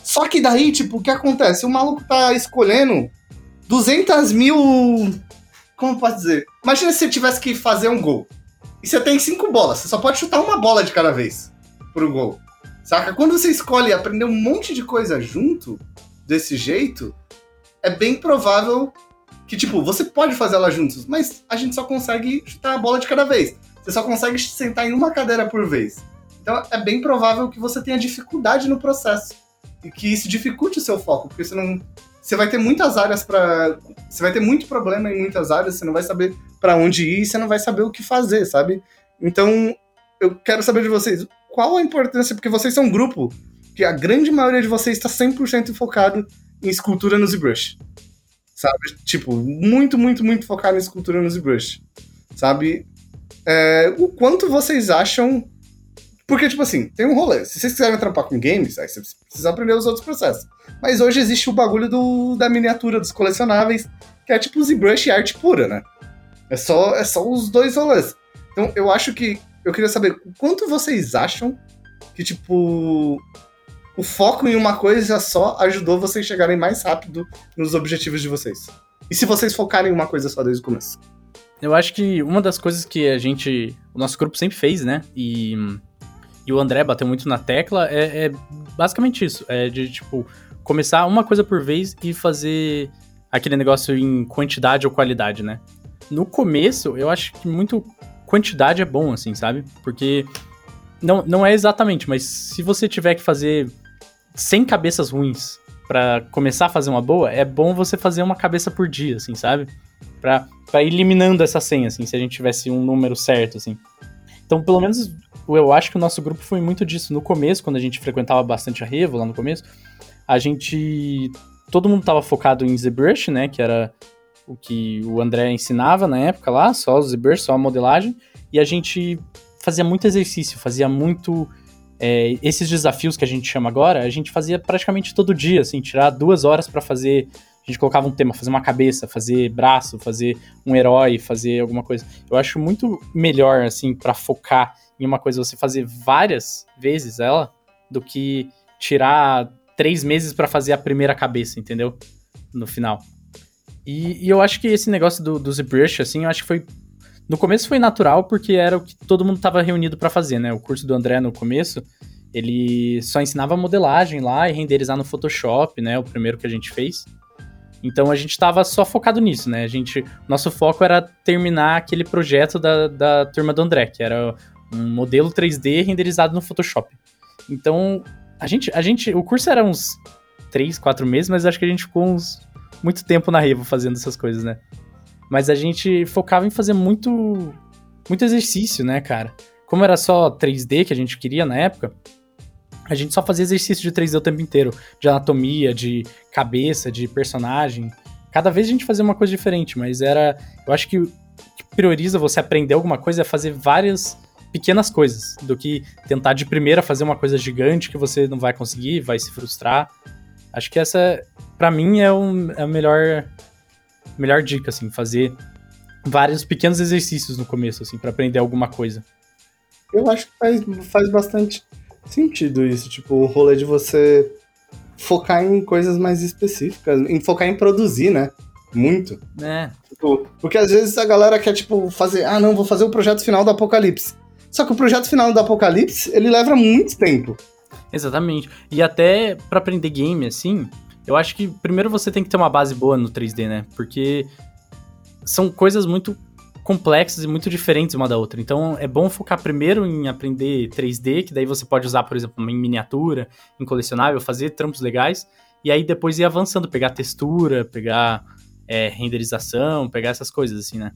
A: Só que daí, tipo, o que acontece? O maluco tá escolhendo 200 mil. Como posso dizer? Imagina se você tivesse que fazer um gol. E você tem cinco bolas, você só pode chutar uma bola de cada vez pro gol. Saca? Quando você escolhe aprender um monte de coisa junto, desse jeito, é bem provável que, tipo, você pode fazer ela juntos, mas a gente só consegue chutar a bola de cada vez. Você só consegue sentar em uma cadeira por vez. Então é bem provável que você tenha dificuldade no processo. E que isso dificulte o seu foco, porque você não. Você vai ter muitas áreas para. Você vai ter muito problema em muitas áreas, você não vai saber para onde ir, você não vai saber o que fazer, sabe? Então, eu quero saber de vocês, qual a importância, porque vocês são um grupo que a grande maioria de vocês está 100% focado em escultura no ZBrush. Sabe? Tipo, muito, muito, muito focado em escultura no ZBrush. Sabe? É, o quanto vocês acham. Porque, tipo assim, tem um rolê. Se vocês quiserem trampar com games, aí vocês precisam aprender os outros processos. Mas hoje existe o bagulho do, da miniatura, dos colecionáveis, que é tipo ZBrush e arte pura, né? É só, é só os dois rolês. Então, eu acho que. Eu queria saber quanto vocês acham que, tipo. O foco em uma coisa só ajudou vocês chegarem mais rápido nos objetivos de vocês. E se vocês focarem em uma coisa só desde o começo?
B: Eu acho que uma das coisas que a gente. O nosso grupo sempre fez, né? E, e o André bateu muito na tecla, é, é basicamente isso. É de, tipo, começar uma coisa por vez e fazer aquele negócio em quantidade ou qualidade, né? No começo, eu acho que muito quantidade é bom, assim, sabe? Porque não, não é exatamente, mas se você tiver que fazer 100 cabeças ruins para começar a fazer uma boa, é bom você fazer uma cabeça por dia, assim, sabe? Pra, pra ir eliminando essa 100, assim, se a gente tivesse um número certo, assim. Então, pelo menos, eu acho que o nosso grupo foi muito disso. No começo, quando a gente frequentava bastante a Revo, lá no começo, a gente... Todo mundo tava focado em ZBrush, né, que era o que o André ensinava na época lá, só o ZBrush, só a modelagem, e a gente fazia muito exercício, fazia muito é, esses desafios que a gente chama agora, a gente fazia praticamente todo dia, assim, tirar duas horas para fazer. A gente colocava um tema, fazer uma cabeça, fazer braço, fazer um herói, fazer alguma coisa. Eu acho muito melhor, assim, para focar em uma coisa, você fazer várias vezes ela, do que tirar três meses para fazer a primeira cabeça, entendeu? No final. E, e, eu acho que esse negócio do, do ZBrush, assim, eu acho que foi no começo foi natural porque era o que todo mundo estava reunido para fazer, né? O curso do André no começo, ele só ensinava modelagem lá e renderizar no Photoshop, né? O primeiro que a gente fez. Então a gente estava só focado nisso, né? A gente, nosso foco era terminar aquele projeto da, da turma do André, que era um modelo 3D renderizado no Photoshop. Então a gente, a gente, o curso era uns 3, 4 meses, mas acho que a gente ficou uns muito tempo na Revo fazendo essas coisas, né? Mas a gente focava em fazer muito, muito exercício, né, cara? Como era só 3D que a gente queria na época, a gente só fazia exercício de 3D o tempo inteiro. De anatomia, de cabeça, de personagem. Cada vez a gente fazia uma coisa diferente, mas era. Eu acho que o que prioriza você aprender alguma coisa é fazer várias pequenas coisas, do que tentar de primeira fazer uma coisa gigante que você não vai conseguir, vai se frustrar. Acho que essa, para mim, é, um, é a melhor melhor dica, assim, fazer vários pequenos exercícios no começo, assim, para aprender alguma coisa.
A: Eu acho que faz, faz bastante sentido isso, tipo, o rolê de você focar em coisas mais específicas, em focar em produzir, né? Muito.
B: É.
A: Tipo, porque às vezes a galera quer, tipo, fazer, ah, não, vou fazer o projeto final do Apocalipse. Só que o projeto final do Apocalipse, ele leva muito tempo.
B: Exatamente. E até para aprender game, assim, eu acho que primeiro você tem que ter uma base boa no 3D, né? Porque são coisas muito complexas e muito diferentes uma da outra. Então é bom focar primeiro em aprender 3D, que daí você pode usar, por exemplo, em miniatura, em colecionável, fazer trampos legais, e aí depois ir avançando, pegar textura, pegar é, renderização, pegar essas coisas assim, né?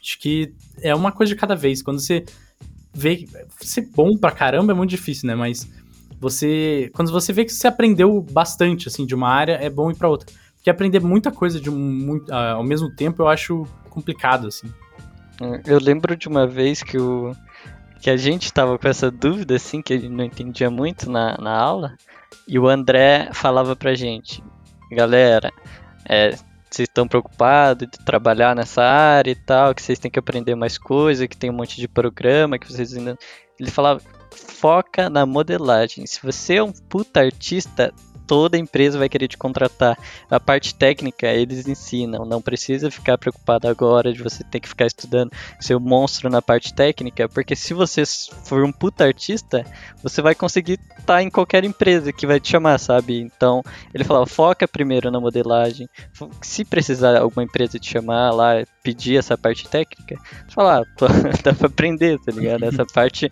B: Acho que é uma coisa de cada vez. Quando você vê ser bom pra caramba é muito difícil, né? Mas você quando você vê que você aprendeu bastante assim de uma área, é bom ir para outra. Porque aprender muita coisa de um, uh, ao mesmo tempo eu acho complicado assim.
D: Eu lembro de uma vez que o que a gente tava com essa dúvida assim que ele não entendia muito na, na aula e o André falava pra gente, galera, é, vocês estão preocupados de trabalhar nessa área e tal, que vocês têm que aprender mais coisa, que tem um monte de programa que vocês ainda. Ele falava, foca na modelagem. Se você é um puta artista, toda empresa vai querer te contratar. A parte técnica eles ensinam, não precisa ficar preocupado agora de você ter que ficar estudando seu monstro na parte técnica, porque se você for um puta artista, você vai conseguir estar tá em qualquer empresa que vai te chamar, sabe? Então, ele falava, foca primeiro na modelagem. Se precisar alguma empresa te chamar lá, pedir essa parte técnica, falar, ah, [laughs] dá pra aprender, tá ligado? [laughs] Essa parte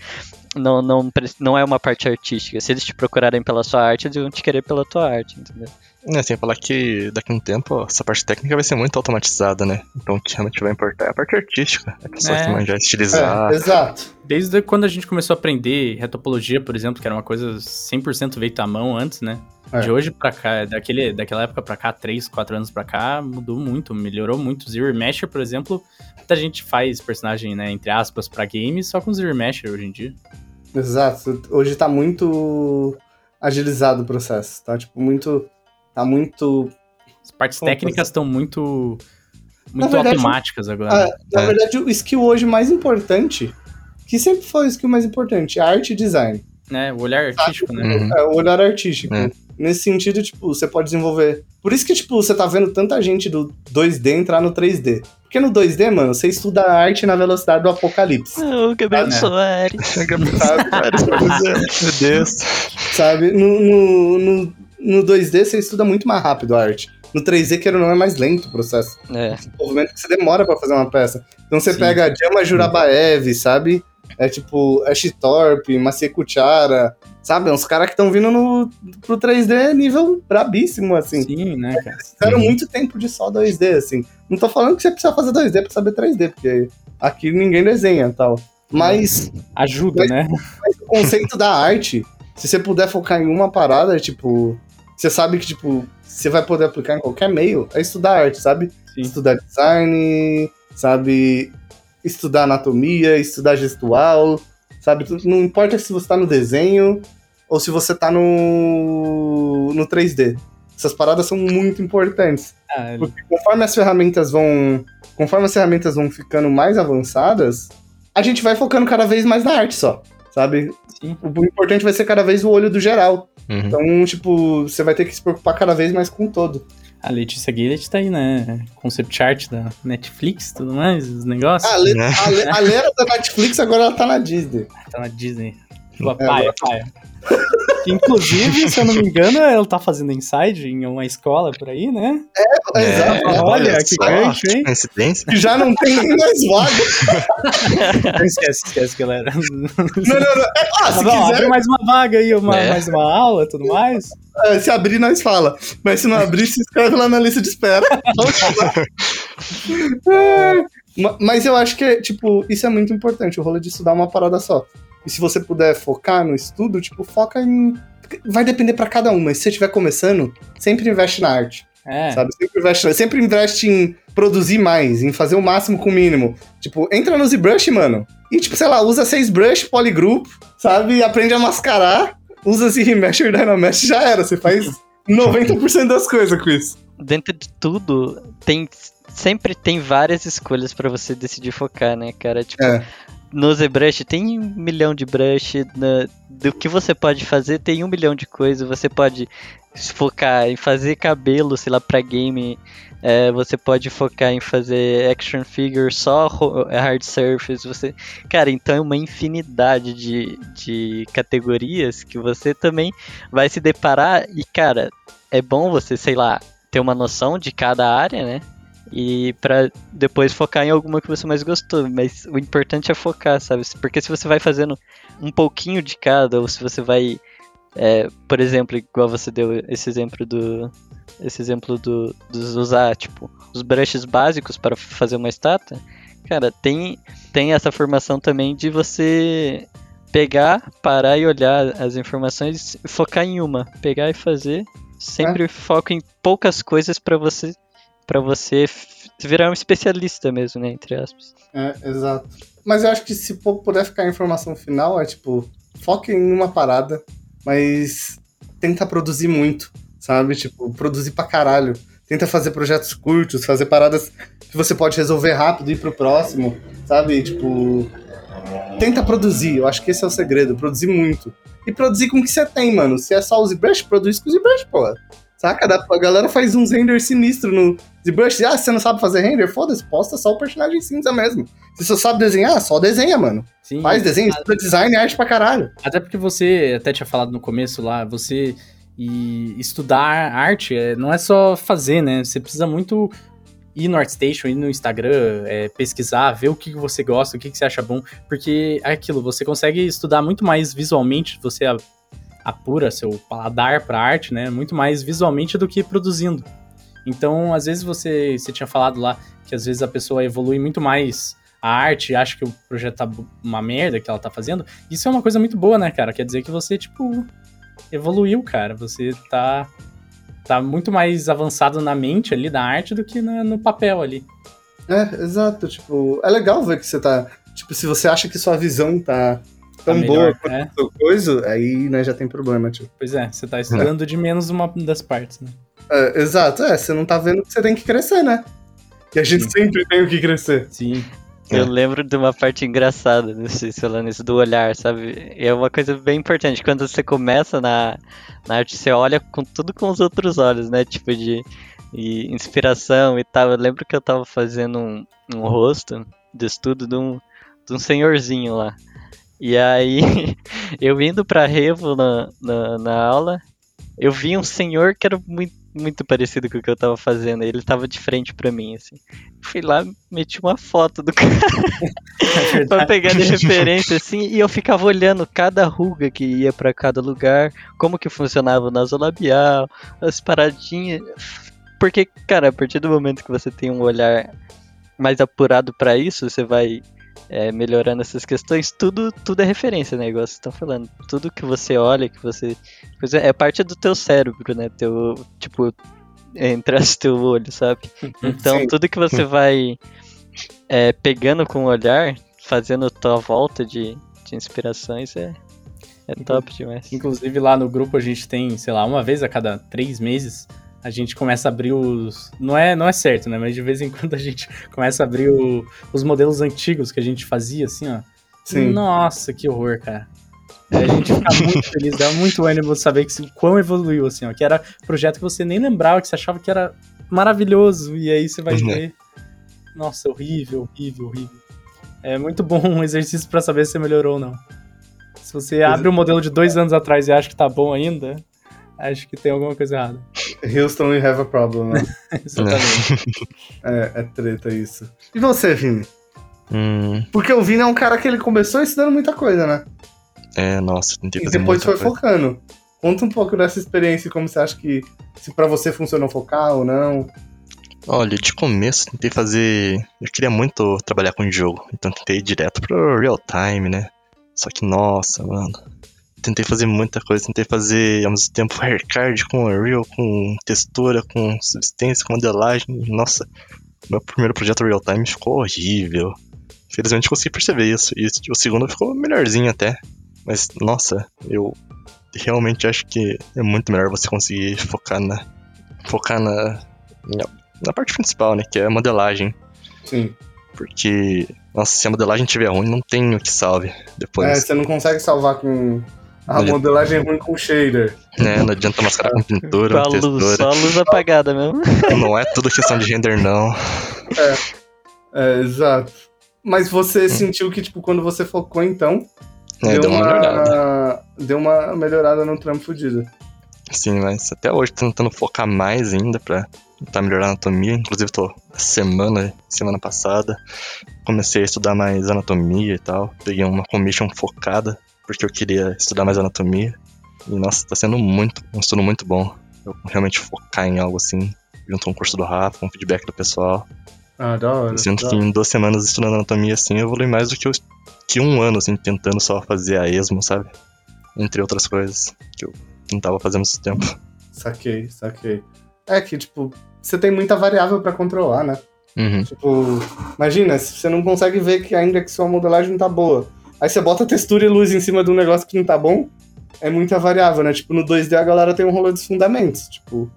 D: não, não, não é uma parte artística. Se eles te procurarem pela sua arte, eles vão te querer pela tua arte, entendeu?
C: É, sem falar que daqui a um tempo essa parte técnica vai ser muito automatizada, né? Então o que realmente vai importar é a parte artística. A pessoa
B: É.
C: que manjar estilizar.
A: É, exato.
B: Desde quando a gente começou a aprender retopologia, por exemplo, que era uma coisa 100% feita à mão antes, né?
A: É.
B: De hoje pra cá, daquele, daquela época pra cá, 3, 4 anos pra cá, mudou muito, melhorou muito. Zero Remasher, por exemplo, muita gente faz personagem, né, entre aspas, pra games só com Zero Remasher hoje em dia.
A: Exato. Hoje tá muito agilizado o processo. Tá, tipo, muito. Tá muito.
B: As partes
A: Como
B: técnicas estão muito, muito
A: verdade,
B: automáticas agora.
A: Ah, na
C: É.
A: verdade, o skill hoje mais importante, que sempre foi o skill mais importante, é arte e design.
B: né? O olhar artístico, né?
C: Uhum.
A: É o olhar artístico.
C: É.
A: Nesse sentido, tipo, você pode desenvolver. Por isso que, tipo, você tá vendo tanta gente do 2D entrar no 3D. Porque no 2D, mano, você estuda a arte na velocidade do apocalipse.
D: Ô, Gabriel
B: Ah, né?
D: Soares.
A: Sabe?
C: Meu Deus.
A: sabe? No, no, no, no 2D você estuda muito mais rápido a arte. No 3D, queira ou não, é mais lento o processo.
D: É.
A: desenvolvimento que você demora pra fazer uma peça. Então você
B: Sim.
A: pega Jama Jurabaev, sabe? É tipo Ash Thorpe, Macie Kuchara, sabe? Uns caras que estão vindo no, pro 3D nível brabíssimo, assim.
B: Sim, né, cara?
A: Fizeram
C: Uhum.
A: muito tempo de só 2D, assim. Não tô falando que você precisa fazer 2D pra saber 3D, porque aqui ninguém desenha e tal. Mas
B: Ajuda,
A: Mas-
B: né?
A: o conceito da arte, se você puder focar em uma parada, tipo, você sabe que, tipo, você vai poder aplicar em qualquer meio, é estudar arte, sabe?
B: Sim.
A: Estudar design, sabe? Estudar anatomia, estudar gestual, sabe? Não importa se você tá no desenho ou se você tá no, no 3D. Essas paradas são muito importantes.
B: Ah,
A: Porque conforme as ferramentas vão. Conforme as ferramentas vão ficando mais avançadas, a gente vai focando cada vez mais na arte só. Sabe?
B: sim.
A: O importante vai ser cada vez o olho do geral.
C: Uhum.
A: Então, tipo, você vai ter que se preocupar cada vez mais com o todo.
B: A Letícia Gillett tá aí, né? Concept art da Netflix e tudo mais, os negócios.
A: A, Le
C: Né?
A: a, Le a Lera da Netflix agora ela tá na Disney.
B: Tá na Disney. Tipo,
A: É,
B: paia, paia. Que, Inclusive, se eu não me engano, ela tá fazendo inside em uma escola por aí, né?
A: É, Exato.
B: olha, que
C: só,
B: gancho, hein?
C: Coincidência.
A: Que já não tem nem mais vaga. [laughs]
B: Esquece, esquece, galera.
A: Não, não, não. É, ah, se
B: Não,
A: quiser,
B: abre mais uma vaga aí, uma,
D: É.
B: mais uma aula e tudo mais.
A: é, se abrir, nós fala. Mas se não abrir, se inscreve lá na lista de espera. [laughs] [laughs] É, ma- Mas eu acho que, tipo, isso é muito importante, o rolê de estudar uma parada só. E se você puder focar no estudo, tipo, foca em. Vai depender pra cada um, mas se você estiver começando, sempre investe na arte.
B: É,
A: Sabe? Sempre investe, sempre investe em produzir mais, em fazer o máximo com o mínimo. Tipo, entra no ZBrush, mano. E, tipo, sei lá, usa seis brush, polygroup, sabe? E aprende a mascarar. Usa esse Remesher Dynamesh, já era. Você faz [laughs] 90% das coisas com isso.
D: Dentro de tudo, tem sempre tem várias escolhas pra você decidir focar, né, cara? Tipo,
A: É.
D: no ZBrush tem um milhão de brush, na- do que você pode fazer tem um milhão de coisas. Você pode focar em fazer cabelo, sei lá, pra game. é, você pode focar em fazer action figure só ro- hard surface. Você, cara, então é uma infinidade de, de categorias que você também vai se deparar. E, cara, é bom você, sei lá, ter uma noção de cada área, né? E pra depois focar em alguma que você mais gostou. Mas o importante é focar, sabe? Porque se você vai fazendo um pouquinho de cada, ou se você vai. é, por exemplo, igual você deu esse exemplo do. Esse exemplo do, dos usar, tipo, os brushes básicos para fazer uma estátua. Cara, tem, tem essa formação também de você pegar, parar e olhar as informações e focar em uma. Pegar e fazer. Sempre foco em poucas coisas para você para você virar um especialista mesmo, né, entre aspas.
A: É, exato. Mas eu acho que se pu- puder ficar a informação final, é tipo, foque em uma parada, mas tenta produzir muito, sabe? Tipo, produzir pra caralho. Tenta fazer projetos curtos, fazer paradas que você pode resolver rápido e ir pro próximo, sabe? Tipo, tenta produzir. Eu acho que esse é o segredo, produzir muito. E produzir com o que você tem, mano. Se é só o ZBrush, produz com o ZBrush, pô. Saca? A galera faz uns renders sinistros no ZBrush. Ah, você não sabe fazer render? Foda-se, posta só o personagem cinza mesmo. Se você só sabe desenhar, só desenha, mano.
B: sim.
A: Faz desenho, estuda design e arte pra caralho.
B: Até porque você até tinha falado no começo lá, você e estudar arte é, não é só fazer, né? Você precisa muito ir no ArtStation, ir no Instagram, é, pesquisar, ver o que você gosta, o que você acha bom, porque é aquilo, você consegue estudar muito mais visualmente, você apura seu paladar pra arte, né? Muito mais visualmente do que produzindo. Então, às vezes você, você tinha falado lá que às vezes a pessoa evolui muito mais a arte, acha que o projeto tá uma merda que ela tá fazendo. Isso é uma coisa muito boa, né, cara? Quer dizer que você, tipo, evoluiu, cara. Você tá, tá muito mais avançado na mente ali da arte do que no, no papel ali.
A: É, exato. Tipo, é legal ver que você tá. Tipo, se você acha que sua visão tá tão
B: Tá
A: boa
B: melhor,
A: quanto
B: é.
A: coisa, aí né, já tem problema, tipo.
B: Pois é, você tá estudando de menos uma das partes, né?
A: É, exato, é, você não tá vendo que você tem que crescer, né? E a gente
B: Sim.
A: sempre tem o que crescer.
B: Sim.
D: Eu
C: É.
D: lembro de uma parte engraçada, não sei se falando isso, do olhar, sabe? É uma coisa bem importante. Quando você começa na, na arte, você olha com tudo com os outros olhos, né? Tipo de, de inspiração e tal. Eu lembro que eu tava fazendo um, um rosto de estudo de um, de um senhorzinho lá. E aí, [laughs] eu indo pra Revo na, na, na aula, eu vi um senhor que era muito, muito parecido com o que eu tava fazendo. Ele tava de frente pra mim, assim. Fui lá, meti uma foto do [laughs] cara
B: É
D: pra pegar de referência, assim, e eu ficava olhando cada ruga que ia pra cada lugar, como que funcionava o nasolabial, as paradinhas. Porque, cara, a partir do momento que você tem um olhar mais apurado pra isso, você vai é, melhorando essas questões, tudo, tudo é referência, né? Igual vocês estão falando. Tudo que você olha, que você. coisa- É parte do teu cérebro, né? Teu, tipo, entre as teu olho, sabe? Então,
A: Sim.
D: tudo que você vai é, pegando com o olhar, fazendo tua volta de, de inspirações, é, é top demais.
B: Inclusive lá no grupo a gente tem, sei lá, uma vez a cada três meses a gente começa a abrir os. Não é, não é certo, né? Mas de vez em quando a gente começa a abrir o- os modelos antigos que a gente fazia, assim, ó.
A: Sim.
B: Nossa, que horror, cara. Aí a gente fica muito feliz, dá muito ânimo saber que, quão evoluiu, assim, ó. Que era projeto que você nem lembrava, que você achava que era maravilhoso. E aí você vai
C: Uhum.
B: ver. Nossa, horrível, horrível, horrível. É muito bom um exercício pra saber se você melhorou ou não. Se você abre um modelo de dois anos atrás e acha que tá bom ainda, acho que tem alguma coisa errada.
A: Houston, we have a problem, né? [laughs]
B: Exatamente. [laughs]
A: é, é treta isso. E você, Vini?
C: Hum,
A: Porque o Vini é um cara que ele começou estudando muita coisa, né?
C: é, nossa, tentei
A: E
C: fazer
A: depois
C: muita
A: foi
C: coisa.
A: focando. Conta um pouco dessa experiência e como você acha que. Se pra você funcionou focar ou não.
C: Olha, de começo tentei fazer. Eu queria muito trabalhar com jogo, então tentei ir direto pro real time, né? Só que, nossa, mano. Tentei fazer muita coisa, tentei fazer ao mesmo tempo [laughs] haircard com real, com textura, com substância, com modelagem. Nossa, meu primeiro projeto real time ficou horrível. Felizmente consegui perceber isso. E o segundo ficou melhorzinho até. Mas, nossa, eu realmente acho que é muito melhor você conseguir focar na. Focar na. na parte principal, né? Que é a modelagem.
A: Sim.
C: Porque, nossa, se a modelagem estiver ruim, não tem o que salve
A: É,
C: depois.
A: você não consegue salvar com. A
C: Olha-
A: modelagem é ruim com shader.
C: né? Não adianta mascarar com pintura,
D: Com
C: com
D: a luz,
C: textura.
D: só a luz apagada mesmo.
C: Não é tudo questão de render, não.
A: É, exato. Mas você sentiu que, tipo, quando você focou, então,
C: É, deu uma melhorada.
A: deu uma melhorada no trampo fudido.
C: Sim, mas até hoje tô tentando focar mais ainda pra tentar melhorar a anatomia. Inclusive, tô semana, semana passada, comecei a estudar mais anatomia e tal. Peguei uma commission focada, porque eu queria estudar mais anatomia. E, nossa, tá sendo muito, um estudo muito bom. Eu realmente focar em algo assim, junto com o curso do Rafa, com o feedback do pessoal.
A: Ah, da hora.
C: Eu sinto que em duas semanas estudando anatomia assim, eu evolui mais do que, eu, que um ano, assim, tentando só fazer a esmo, sabe? Entre outras coisas que eu não tava fazendo esse tempo.
A: Saquei, saquei. É que, tipo, você tem muita variável pra controlar, né?
C: Uhum.
A: Tipo, imagina, se você não consegue ver que ainda que sua modelagem não tá boa. Aí você bota textura e luz em cima de um negócio que não tá bom, é muita variável, né? Tipo, no 2D a galera tem um rolê dos fundamentos. Tipo,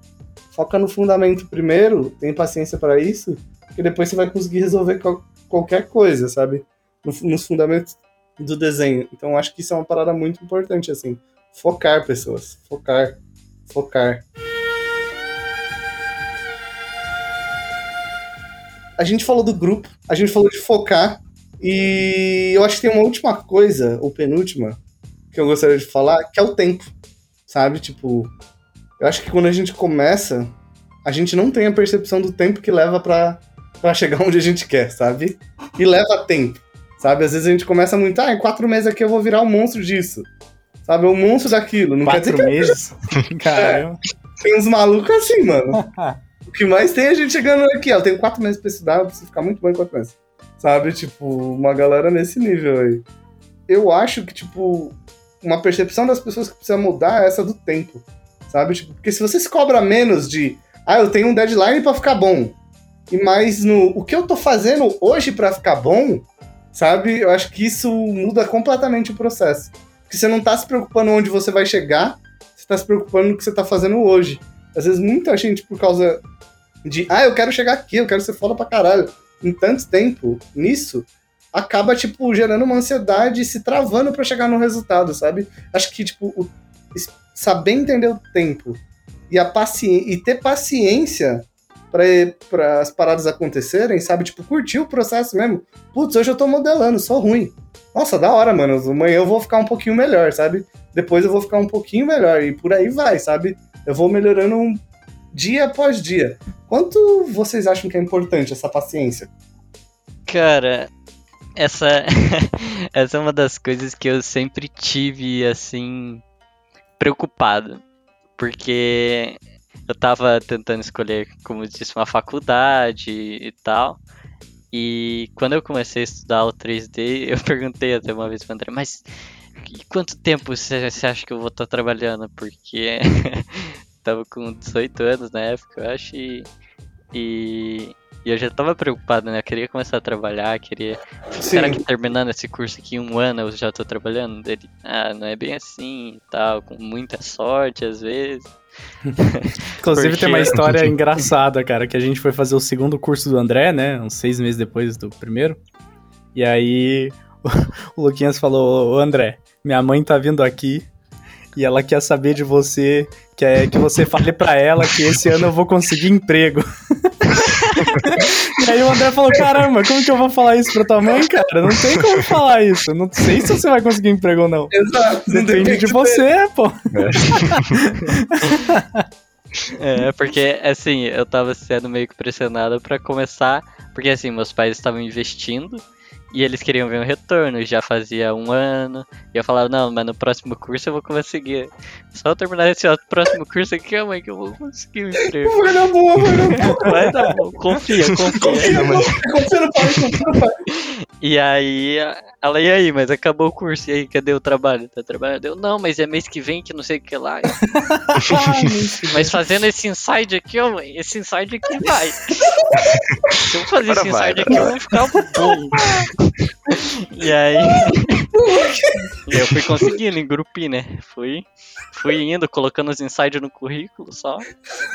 A: foca no fundamento primeiro, tem paciência pra isso, que depois você vai conseguir resolver qual- qualquer coisa, sabe? No- nos fundamentos do desenho. Então acho que isso é uma parada muito importante, assim. Focar, pessoas. Focar. Focar. A gente falou do grupo, a gente falou de focar, e eu acho que tem uma última coisa, ou penúltima, que eu gostaria de falar, que é o tempo, sabe? Tipo, eu acho que quando a gente começa, a gente não tem a percepção do tempo que leva pra, pra chegar [laughs] onde a gente quer, sabe? E leva tempo, sabe? Às vezes a gente começa muito, ah, em quatro meses aqui eu vou virar um monstro disso. Sabe, é um monstro daquilo. Não
B: Quatro
A: que
B: meses? [laughs] Caramba.
A: tem uns malucos assim, mano. [laughs] O que mais tem é a gente chegando aqui, ó. Eu tenho quatro meses pra estudar, eu preciso ficar muito bom em quatro meses. Sabe, tipo, uma galera nesse nível aí. Eu acho que, tipo, uma percepção das pessoas que precisa mudar é essa do tempo. Sabe? Tipo, porque se você se cobra menos de, ah, eu tenho um deadline pra ficar bom. E mais no, o que eu tô fazendo hoje pra ficar bom, sabe? Eu acho que isso muda completamente o processo. Porque você não tá se preocupando onde você vai chegar, você tá se preocupando no que você tá fazendo hoje. Às vezes muita gente, por causa de, ah, eu quero chegar aqui, eu quero ser foda pra caralho, em tanto tempo nisso, acaba, tipo, gerando uma ansiedade e se travando pra chegar no resultado, sabe? Acho que, tipo, o- saber entender o tempo e, a paci e ter paciência para as paradas acontecerem, sabe? Tipo, curtir o processo mesmo. Putz, hoje eu tô modelando, sou ruim. Nossa, da hora, mano. Amanhã eu vou ficar um pouquinho melhor, sabe? Depois eu vou ficar um pouquinho melhor. E por aí vai, sabe? Eu vou melhorando um dia após dia. Quanto vocês acham que é importante essa paciência?
D: Cara, essa, [laughs] essa é uma das coisas que eu sempre tive, assim, preocupado. Porque eu tava tentando escolher, como eu disse, uma faculdade e tal. E quando eu comecei a estudar o 3D, [laughs] eu perguntei até uma vez pro André, mas quanto tempo você acha que eu vou estar trabalhando? Porque tava com 18 anos na época, eu acho, e, e, e eu já tava preocupado, né? Eu queria começar a trabalhar, queria. Será que terminando esse curso aqui em um ano eu já tô trabalhando? Dele, ah, não é bem assim e tal, com muita sorte às vezes. [laughs]
B: Inclusive
D: Porque-
B: tem uma história [laughs] engraçada, cara, que a gente foi fazer o segundo curso do André, né? Uns seis meses depois do primeiro. E aí [laughs] o Luquinhas falou, ô André, minha mãe tá vindo aqui e ela quer saber de você, quer que você fale pra ela que esse ano eu vou conseguir emprego. e aí o André falou, caramba, como que eu vou falar isso pra tua mãe, cara? Não tem como falar isso. Não sei se você vai conseguir emprego ou não.
A: Exato.
B: Depende
A: depende
B: de
A: dele.
B: você, pô.
D: É, porque assim, eu tava sendo meio que pressionado pra começar, porque assim, meus pais estavam investindo e eles queriam ver um retorno, já fazia um ano, e eu falava, não, mas no próximo curso eu vou conseguir. Só eu terminar esse ó, próximo curso aqui, mãe, que eu vou conseguir um emprego.
A: Vai dar boa, vai dar boa. [laughs]
D: Vai dar bom, [laughs] confia, confia.
A: Confia, confia, confia no pai, confia no pai.
D: E aí, ela, e aí, mas acabou o curso, e aí, cadê o trabalho? Tá trabalhando? Eu, não, mas é mês que vem que não sei o que lá. [laughs] Mas fazendo esse inside aqui, ó, mãe, esse inside aqui vai. Se eu fazer
C: Agora
D: esse
C: vai,
D: inside aqui, eu vou ficar bom. E aí. E eu fui conseguindo, engrupi, né? Fui, fui indo, colocando os insides no currículo só.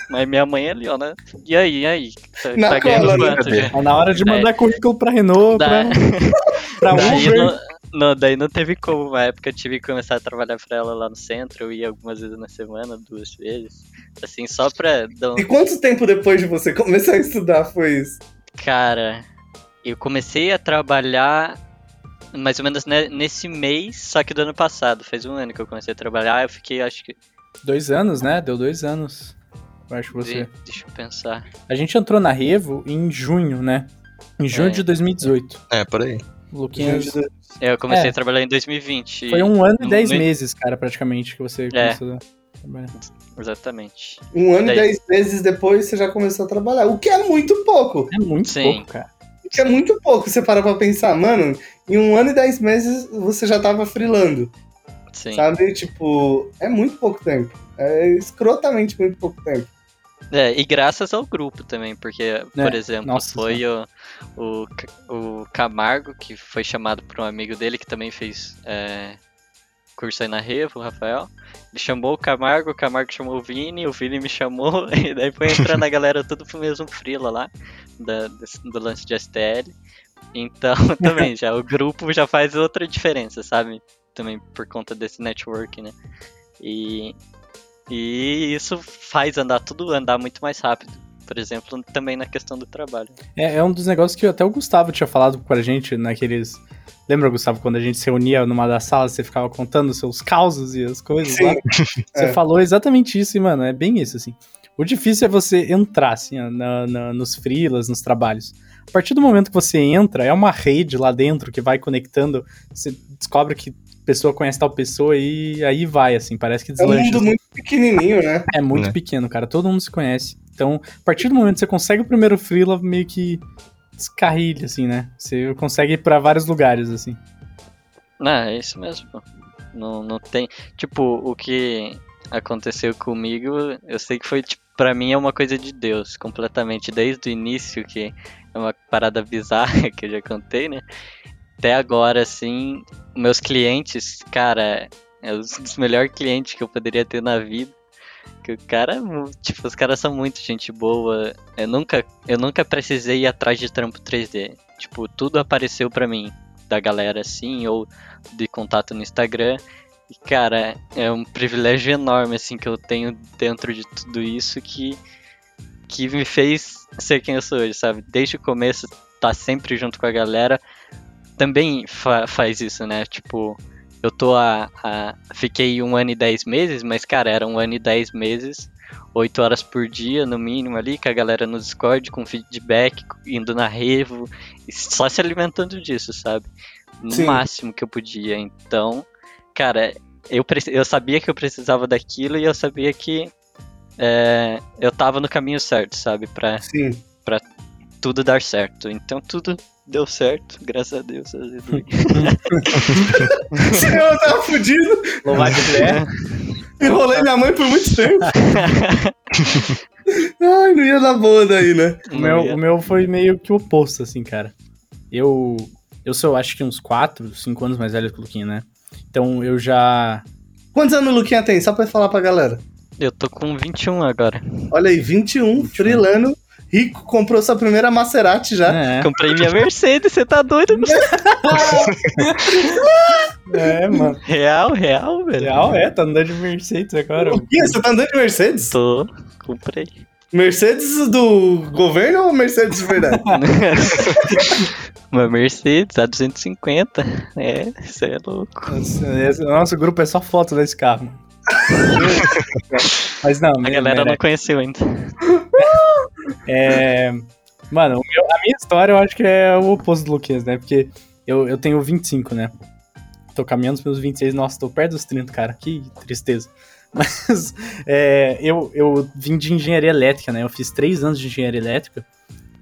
D: Mas minha mãe ali, ó, né? E aí, e aí? Tá,
A: Na
D: tá ganhando
A: cola, né?
D: quanto já?
B: Tá na hora de mandar currículo pra Renault, pra,
D: Da- [laughs]
B: pra
D: daí,
B: Uber.
D: não, não, daí não teve como. Uma época eu tive que começar a trabalhar pra ela lá no centro. Eu ia algumas vezes na semana, duas vezes. Assim, só pra dar um.
A: E quanto tempo depois de você começar a estudar foi isso?
D: Cara, eu comecei a trabalhar mais ou menos ne- nesse mês, só que do ano passado. Faz um ano que eu comecei a trabalhar. Eu fiquei, acho que.
B: Dois anos, né? Deu dois anos. Eu acho que você.
D: de- Deixa eu pensar.
B: A gente entrou na Revo em junho, né? Em junho
D: É.
B: de 2018.
C: É, por aí.
B: Luquinhas.
D: Eu comecei
B: É.
D: a trabalhar em 2020.
B: Foi um ano e
D: no-
B: dez
D: no-
B: meses, cara, praticamente, que você
D: É.
B: começou a trabalhar.
D: Exatamente.
A: Um ano e dez meses depois você já começou a trabalhar. O que é muito pouco.
B: É muito
D: Sim.
B: pouco, cara.
A: Que é muito pouco. Você para pra pensar, mano, em um ano e dez meses você já tava freelando.
D: Sim.
A: Sabe? Tipo, é muito pouco tempo. É escrotamente muito pouco tempo.
D: É, e graças ao grupo também, porque, por
B: É,
D: exemplo,
B: nossa
D: foi o, o, o Camargo, que foi chamado por um amigo dele que também fez é, curso aí na Revo, o Rafael. Ele chamou o Camargo, o Camargo chamou o Vini, o Vini me chamou, [laughs] e daí foi entrando a galera tudo pro mesmo frila lá, da, do lance de STL. Então, [laughs] também, já o grupo já faz outra diferença, sabe? Também por conta desse network, né? E, e isso faz andar tudo andar muito mais rápido. Por exemplo, também na questão do trabalho.
B: É, é um dos negócios que até o Gustavo tinha falado pra gente naqueles. Lembra, Gustavo, quando a gente se reunia numa das salas, você ficava contando os seus causos e as coisas
A: Sim.
B: lá? [laughs] Você
A: É.
B: falou exatamente isso, e, mano, é bem isso, assim. O difícil é você entrar, assim, na, na- nos freelas, nos trabalhos. A partir do momento que você entra, é uma rede lá dentro que vai conectando, você descobre que pessoa conhece tal pessoa e aí vai, assim, parece que
A: É um
B: deslancha.
A: mundo
B: assim.
A: muito pequenininho, né?
B: É muito
C: Né?
B: pequeno, cara. Todo mundo se conhece. Então, a partir do momento que você consegue o primeiro freela, meio que descarrilha, assim, né? Você consegue ir pra vários lugares, assim.
D: Não, é isso mesmo. Não, não tem. Tipo, o que aconteceu comigo, eu sei que foi, tipo, pra mim é uma coisa de Deus, completamente. Desde o início, que é uma parada bizarra [laughs] que eu já contei, né? Até agora, assim, meus clientes, cara, é um dos melhores clientes que eu poderia ter na vida. Que o cara, tipo, os caras são muito gente boa. Eu nunca, eu nunca precisei ir atrás de trampo 3D. Tipo, tudo apareceu pra mim da galera assim, ou de contato no Instagram. E, cara, é um privilégio enorme, assim, que eu tenho dentro de tudo isso que, que me fez ser quem eu sou hoje, sabe? Desde o começo, tá sempre junto com a galera. Também fa- faz isso, né? Tipo, eu tô a, a- Fiquei um ano e dez meses, mas, cara, era um ano e dez meses, oito horas por dia, no mínimo, ali, com a galera no Discord, com feedback, indo na Revo, só se alimentando disso, sabe? No
A: Sim.
D: máximo que eu podia. Então, cara, eu, eu sabia que eu precisava daquilo e eu sabia que é, eu tava no caminho certo, sabe? Pra
A: Sim.
D: Tudo dar certo. Então tudo deu certo, graças a Deus. aleluia. [laughs]
A: Eu tava fudido,
B: Louvado é.
A: enrolei minha mãe por muito tempo. Ai, não ia dar boa daí, né?
B: O meu, o meu foi meio que o oposto, assim, cara. Eu. Eu sou, acho que uns 4, 5 anos mais velho que o Luquinha, né? Então eu já.
A: Quantos anos o Luquinha tem? Só pra falar pra galera.
D: Eu tô com 21 agora.
A: Olha aí, 21, freelano, rico, comprou sua primeira Maserati já.
B: É,
D: Comprei minha Mercedes, você tá doido? [laughs]
B: é, mano.
D: Real, real, velho.
B: Real é, tá andando de Mercedes agora.
A: Luquinha, você tá andando de Mercedes?
D: Tô, comprei.
A: Mercedes do governo ou Mercedes de verdade? [laughs]
D: Uma Mercedes a 250. É, você é louco.
B: Nossa, esse- nosso grupo é só foto desse carro. [laughs] Mas não,
D: A galera não conheceu ainda.
B: É, mano, meu- a minha história eu acho que é o oposto do Luquinhas, né? Porque eu, eu tenho 25, né? Tô caminhando os meus 26, nossa, tô perto dos 30, cara. Que tristeza. [laughs] Mas é, eu, eu vim de engenharia elétrica, né? Eu fiz três anos de engenharia elétrica.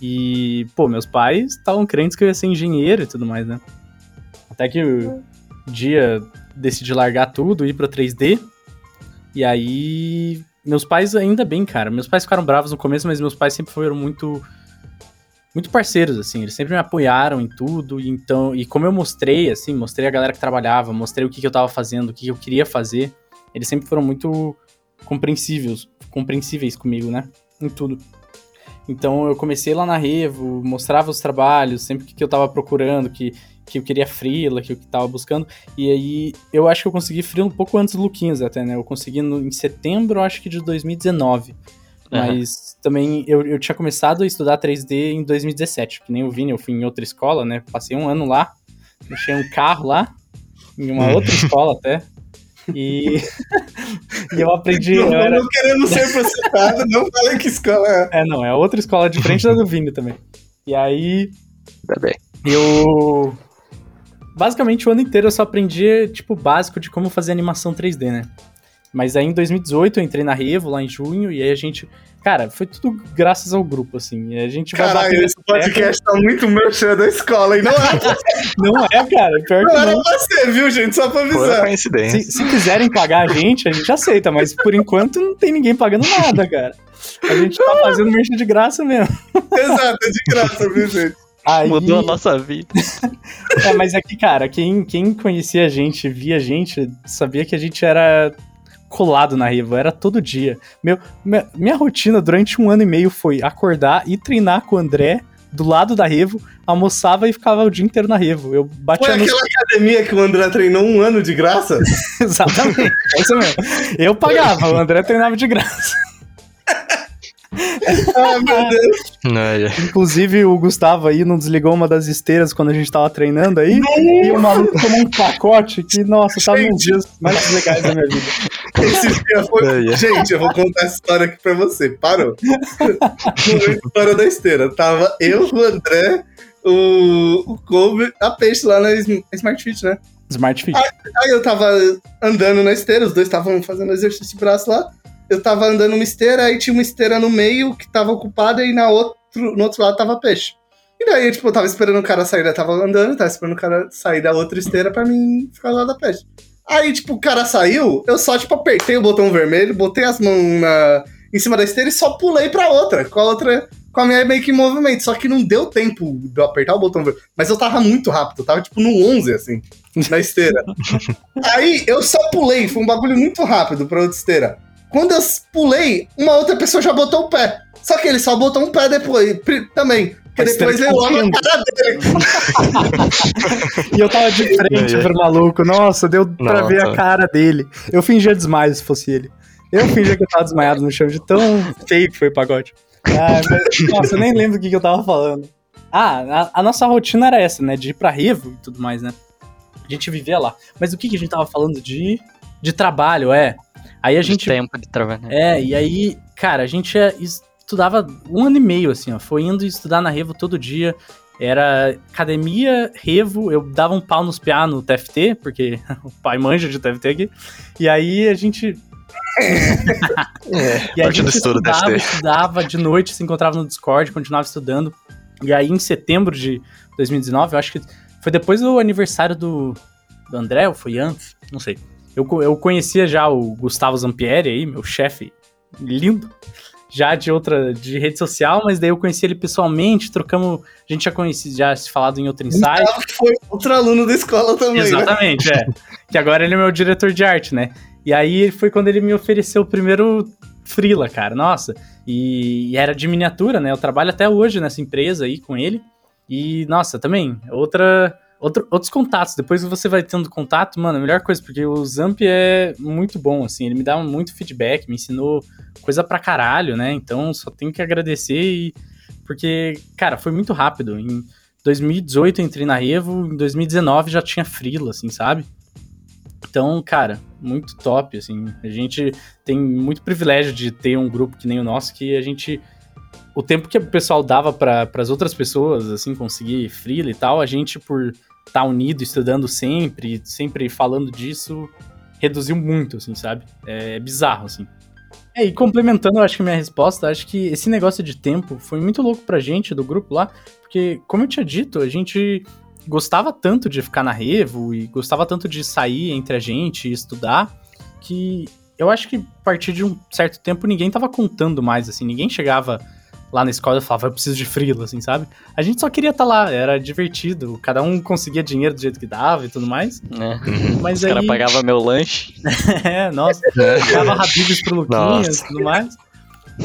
B: E, pô, meus pais estavam crentes que eu ia ser engenheiro e tudo mais, né? Até que o dia decidi largar tudo, ir pra 3D. E aí, meus pais ainda bem, cara. Meus pais ficaram bravos no começo, mas meus pais sempre foram muito muito parceiros assim, eles sempre me apoiaram em tudo, e então, e como eu mostrei assim, mostrei a galera que trabalhava, mostrei o que, que eu tava fazendo, o que, que eu queria fazer, eles sempre foram muito compreensíveis, compreensíveis comigo, né? Em tudo. Então eu comecei lá na Revo, mostrava os trabalhos, sempre que eu tava procurando, que, que eu queria freela, que eu tava buscando. E aí eu acho que eu consegui freela um pouco antes do Luquinhas até, né? Eu consegui no- em setembro, acho que de 2019. Mas também eu, eu tinha começado a estudar 3D em 2017, que nem o Vini, eu fui em outra escola, né? Passei um ano lá, deixei um carro lá, em uma outra escola até. E, [laughs] e eu aprendi.
A: não,
B: eu era-
A: não querendo ser processado, não falei que escola é.
B: é, não, é outra escola diferente da do Vini também. E aí
C: Tá bem.
B: eu. Basicamente o ano inteiro eu só aprendi, tipo, básico de como fazer animação 3D, né? Mas aí em 2018 eu entrei na Revo, lá em junho, e aí a gente. Cara, foi tudo graças ao grupo, assim. E a gente vai
A: Caralho, esse podcast tá muito merchan da escola, e não pra- [laughs]
B: Não é, cara, pior
A: não
B: que
A: era
B: não.
A: ser, viu, gente? Só pra avisar.
C: coincidência.
B: Se, se quiserem pagar a gente, a gente aceita, mas por enquanto não tem ninguém pagando nada, cara. A gente tá fazendo merchan de graça mesmo.
A: Exato, é de graça, viu, gente?
B: Aí,
D: Mudou a nossa vida. [laughs]
B: É, mas é que, cara, quem, quem conhecia a gente, via a gente, sabia que a gente era colado na Revo, era todo dia. Meu, minha, minha rotina durante um ano e meio foi acordar e treinar com o André do lado da Revo, almoçava e ficava o dia inteiro na Revo. Eu
A: Foi
B: batia no...
A: aquela academia que o André treinou um ano de graça? [laughs]
B: Exatamente, é isso mesmo. Eu pagava, o André treinava de graça.
A: Ah, meu Deus.
C: Ai.
B: Inclusive, o Gustavo aí não desligou uma das esteiras quando a gente tava treinando aí. E o maluco tomou um pacote que, nossa, tava nos dias mais legais da minha vida.
A: Esse dia foi.
C: Ai.
A: Gente, eu vou contar essa história aqui pra você. Parou. [laughs] História da esteira. Tava eu, o André, o, o Kobe, a Peixe lá na Sm- Smart Fit, né?
B: Smart Fit.
A: Aí eu tava andando na esteira, os dois estavam fazendo exercício de braço lá. Eu tava andando numa esteira, aí tinha uma esteira no meio que tava ocupada e na outro, no outro lado tava peixe. E daí, tipo, eu tava esperando o cara sair, eu tava andando, tava esperando o cara sair da outra esteira pra mim ficar lá da peixe. Aí, tipo, o cara saiu, eu só, tipo, apertei o botão vermelho, botei as mãos na, em cima da esteira e só pulei pra outra, com a outra, com a minha meio que em movimento. Só que não deu tempo de eu apertar o botão vermelho. Mas eu tava muito rápido, eu tava, tipo, no 11, assim, na esteira. [laughs] Aí, eu só pulei, foi um bagulho muito rápido pra outra esteira. Quando eu pulei, uma outra pessoa já botou o pé. Só que ele só botou um pé depois, também. Porque
B: Mas
A: depois eu olho a cara dele. [laughs]
B: E eu tava de frente pro maluco. Nossa, deu pra
C: Nossa.
B: ver a cara dele. Eu fingia desmaio se fosse ele. Eu fingia que eu tava desmaiado no chão de tão feio que foi o pagode. Ah, mas, nossa, eu nem lembro o que, que eu tava falando. Ah, a, a nossa rotina era essa, né? De ir pra Revo e tudo mais, né? A gente vivia lá. Mas o que, que a gente tava falando de, de trabalho, é? Aí a
D: De
B: gente
D: tempo de trabalhar.
B: é, e aí, cara, a gente é- estudava um ano e meio, assim, ó. Foi indo estudar na Revo todo dia. Era academia, Revo, eu dava um pau nos PA no TFT, porque [laughs] o pai manja de TFT aqui. E aí a gente.
C: É, [laughs]
B: E a gente
C: estudo
B: estudava, estudava de noite, se encontrava no Discord, continuava estudando. E aí, em setembro de 2019, eu acho que foi depois do aniversário do, do André, ou foi antes? Não sei. Eu, eu conhecia já o Gustavo Zampieri aí, meu chefe lindo, já de outra, de rede social, mas daí eu conheci ele pessoalmente, trocamos, a gente já conhecia, já se falado em outro insight.
A: Gustavo foi outro aluno da escola também, né?
B: Exatamente, é. Que agora ele é meu diretor de arte, né? E aí foi quando ele me ofereceu o primeiro Frila, cara. Nossa. E, e era de miniatura, né? Eu trabalho até hoje nessa empresa aí com ele. E, nossa, também, outra. Outro, outros contatos, depois que você vai tendo contato, mano, a melhor coisa, porque o Zamp é muito bom, assim, ele me dá muito feedback, me ensinou coisa pra caralho, né? Então só tenho que agradecer e. Porque, cara, foi muito rápido. Em 2018 eu entrei na Revo, em 2019 já tinha Frila, assim, sabe? Então, cara, muito top, assim. A gente tem muito privilégio de ter um grupo que nem o nosso, que a gente. O tempo que o pessoal dava para as outras pessoas, assim, conseguir freela e tal, a gente, por estar unido, estudando sempre, sempre falando disso, reduziu muito, assim, sabe? É bizarro, assim. É, e complementando, eu acho que a minha resposta, acho que esse negócio de tempo foi muito louco pra gente do grupo lá, porque, como eu tinha dito, a gente gostava tanto de ficar na Revo e gostava tanto de sair entre a gente e estudar, que eu acho que a partir de um certo tempo ninguém tava contando mais, assim, ninguém chegava lá na escola e falava, eu preciso de frila, assim, sabe? A gente só queria estar lá, era divertido, cada um conseguia dinheiro do jeito que dava e tudo mais,
D: né?
B: mas
D: Os
B: aí...
D: caras pagavam meu lanche. [laughs]
B: é, nossa, dava Habibs pro Luquinhas e tudo mais.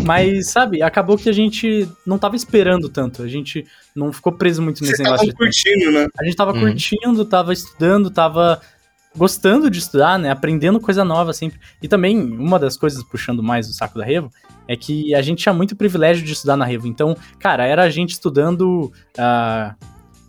B: Mas, sabe, acabou que a gente não tava esperando tanto. A gente não ficou preso muito nesse
A: Vocês
B: negócio de tempo.
A: curtindo, né?
B: A gente tava
C: Uhum.
B: curtindo, tava estudando, tava gostando de estudar, né? Aprendendo coisa nova sempre. E também, uma das coisas, puxando mais o saco da Revo, é que a gente tinha muito privilégio de estudar na Revo. Então, cara, era a gente estudando. ah,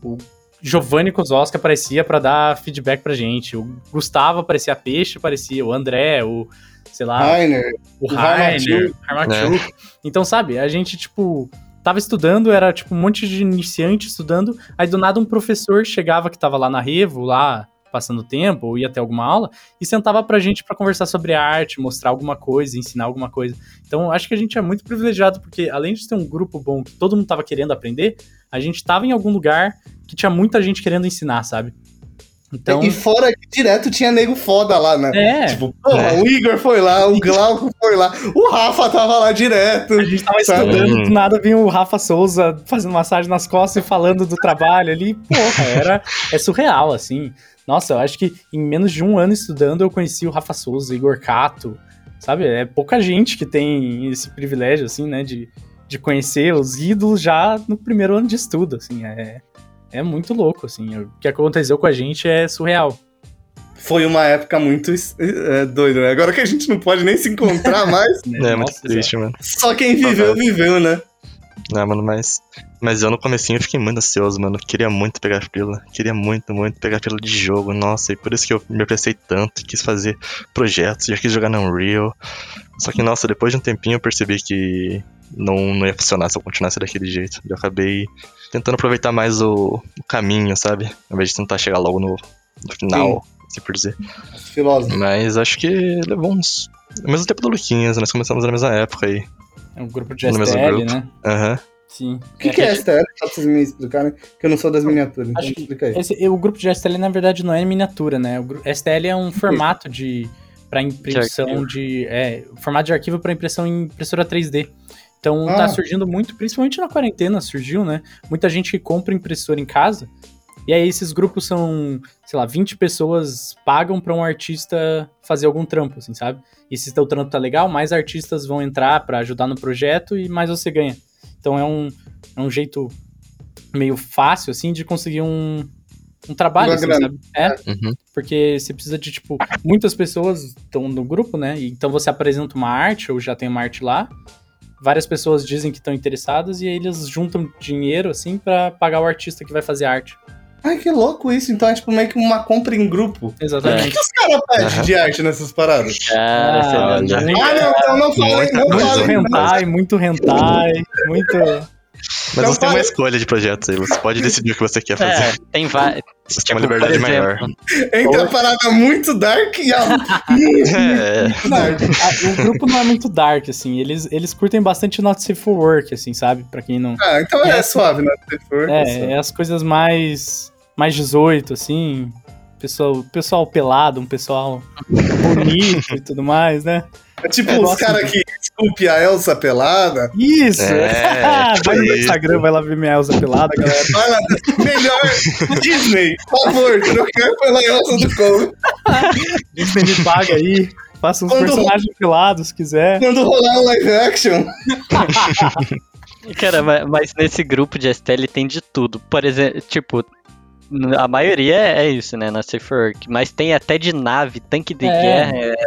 B: o Giovanni Kozowski aparecia pra dar feedback pra gente. O Gustavo aparecia peixe, aparecia. O André, o. Sei lá,
A: Rainer.
B: o
A: o
B: Rainer, Harmachuk. Então, sabe, a gente, tipo, tava estudando, era tipo um monte de iniciante estudando, aí do nada um professor chegava que tava lá na Revo, lá passando tempo, ou ia ter alguma aula, e sentava pra gente pra conversar sobre arte, mostrar alguma coisa, ensinar alguma coisa. Então, acho que a gente é muito privilegiado, porque além de ter um grupo bom que todo mundo tava querendo aprender, a gente tava em algum lugar que tinha muita gente querendo ensinar, sabe? Então,
A: E fora que direto tinha nego foda lá, né?
B: é,
A: Tipo, porra,
C: É.
A: o Igor foi lá, o Glauco foi lá, o Rafa tava lá direto.
B: A gente tava
A: Sabe?
B: estudando, do nada vinha o Rafa Souza fazendo massagem nas costas e falando do trabalho ali. Porra, era, é surreal, assim. Nossa, eu acho que em menos de um ano estudando eu conheci o Rafa Souza, Igor Cato, sabe? É pouca gente que tem esse privilégio, assim, né, de, de conhecer os ídolos já no primeiro ano de estudo, assim. É, é muito louco, assim. O que aconteceu com a gente é surreal.
A: Foi uma época muito é, doida, né? Agora que a gente não pode nem se encontrar mais,
B: Né? [laughs]
C: É muito triste, mano.
A: só quem viveu, viveu, né?
C: Não, mano, mas. Mas eu no comecinho eu fiquei muito ansioso, mano. Queria muito pegar fila. Queria muito, muito pegar fila de jogo. Nossa, e por isso que eu me apressei tanto. Quis fazer projetos, já quis jogar no Unreal. Só que, nossa, depois de um tempinho eu percebi que não, não ia funcionar se eu continuasse daquele jeito. Eu acabei tentando aproveitar mais o, o caminho, sabe? Ao invés de tentar chegar logo no, no final, assim por dizer.
A: Filósofo.
C: Mas acho que levou uns. Ao mesmo tempo do Luquinhas, nós começamos na mesma época aí.
B: É um grupo de
C: No
B: STL,
C: grupo.
B: né?
C: Aham.
B: Sim.
A: O que, que é STL? Só pra vocês me explicarem, que eu não sou das miniaturas. Então
B: que
A: explica aí.
B: Esse, o grupo de STL, na verdade, não é miniatura, né? O STL é um formato de para impressão
D: arquivo.
B: de, é, formato de arquivo para impressão em impressora 3D. Então
A: Ah.
B: tá surgindo muito, principalmente na quarentena surgiu, né? Muita gente que compra impressora em casa. E aí esses grupos são, sei lá, 20 pessoas pagam para um artista fazer algum trampo, assim, sabe? E se o trampo tá legal, mais artistas vão entrar para ajudar no projeto e mais você ganha. Então é um, é um jeito meio fácil, assim, de conseguir um, um trabalho, assim, sabe? É,
C: Uhum.
B: porque você precisa de, tipo, muitas pessoas estão no grupo, né? Então você apresenta uma arte, ou já tem uma arte lá, várias pessoas dizem que estão interessadas e aí eles juntam dinheiro, assim, pra pagar o artista que vai fazer a arte.
A: Ai, que louco isso. Então é tipo meio que uma compra em grupo. O que,
B: Exatamente.
A: que os caras pedem de arte nessas paradas?
D: Cara, você
B: Ah,
D: não
B: muito-
A: Ah, não, então não falei, não
C: coisa.
B: Muito
A: falei. não.
B: hentai, muito hentai, muito...
C: Mas
A: Não
C: você tem uma escolha de projetos aí, você pode decidir o que você quer fazer.
D: É, tem vários.
C: Você tem uma
D: Tipo,
C: liberdade maior.
A: Entre a parada muito dark e a [laughs] muito,
C: É,
A: muito dark.
B: O grupo não é muito dark, assim, eles, eles curtem bastante Not Safe for Work, assim, sabe? Pra quem não...
A: Ah, então é
B: É,
A: suave, né? Se for,
B: É, é as coisas mais mais 18, assim. Pessoal, pessoal pelado, um pessoal bonito e tudo mais, né?
A: É tipo
B: É,
A: os caras que desculpe a Elsa pelada.
B: Isso!
C: É, [laughs]
B: vai no meu
C: isso.
B: Instagram, vai lá ver minha Elsa pelada, galera. [laughs]
A: Vai lá, melhor Disney, por favor, trocar pela Elsa do Cole. [laughs]
B: Disney me paga aí. Faça uns
A: Quando-
B: personagens pelados, se quiser.
A: Quando rolar um live action.
D: Cara, ma- mas nesse grupo de STL tem de tudo. Por exemplo, tipo, a maioria é isso, né? Na Safe Work. Mas tem até de nave, tanque de
B: É.
D: guerra, é,
C: é,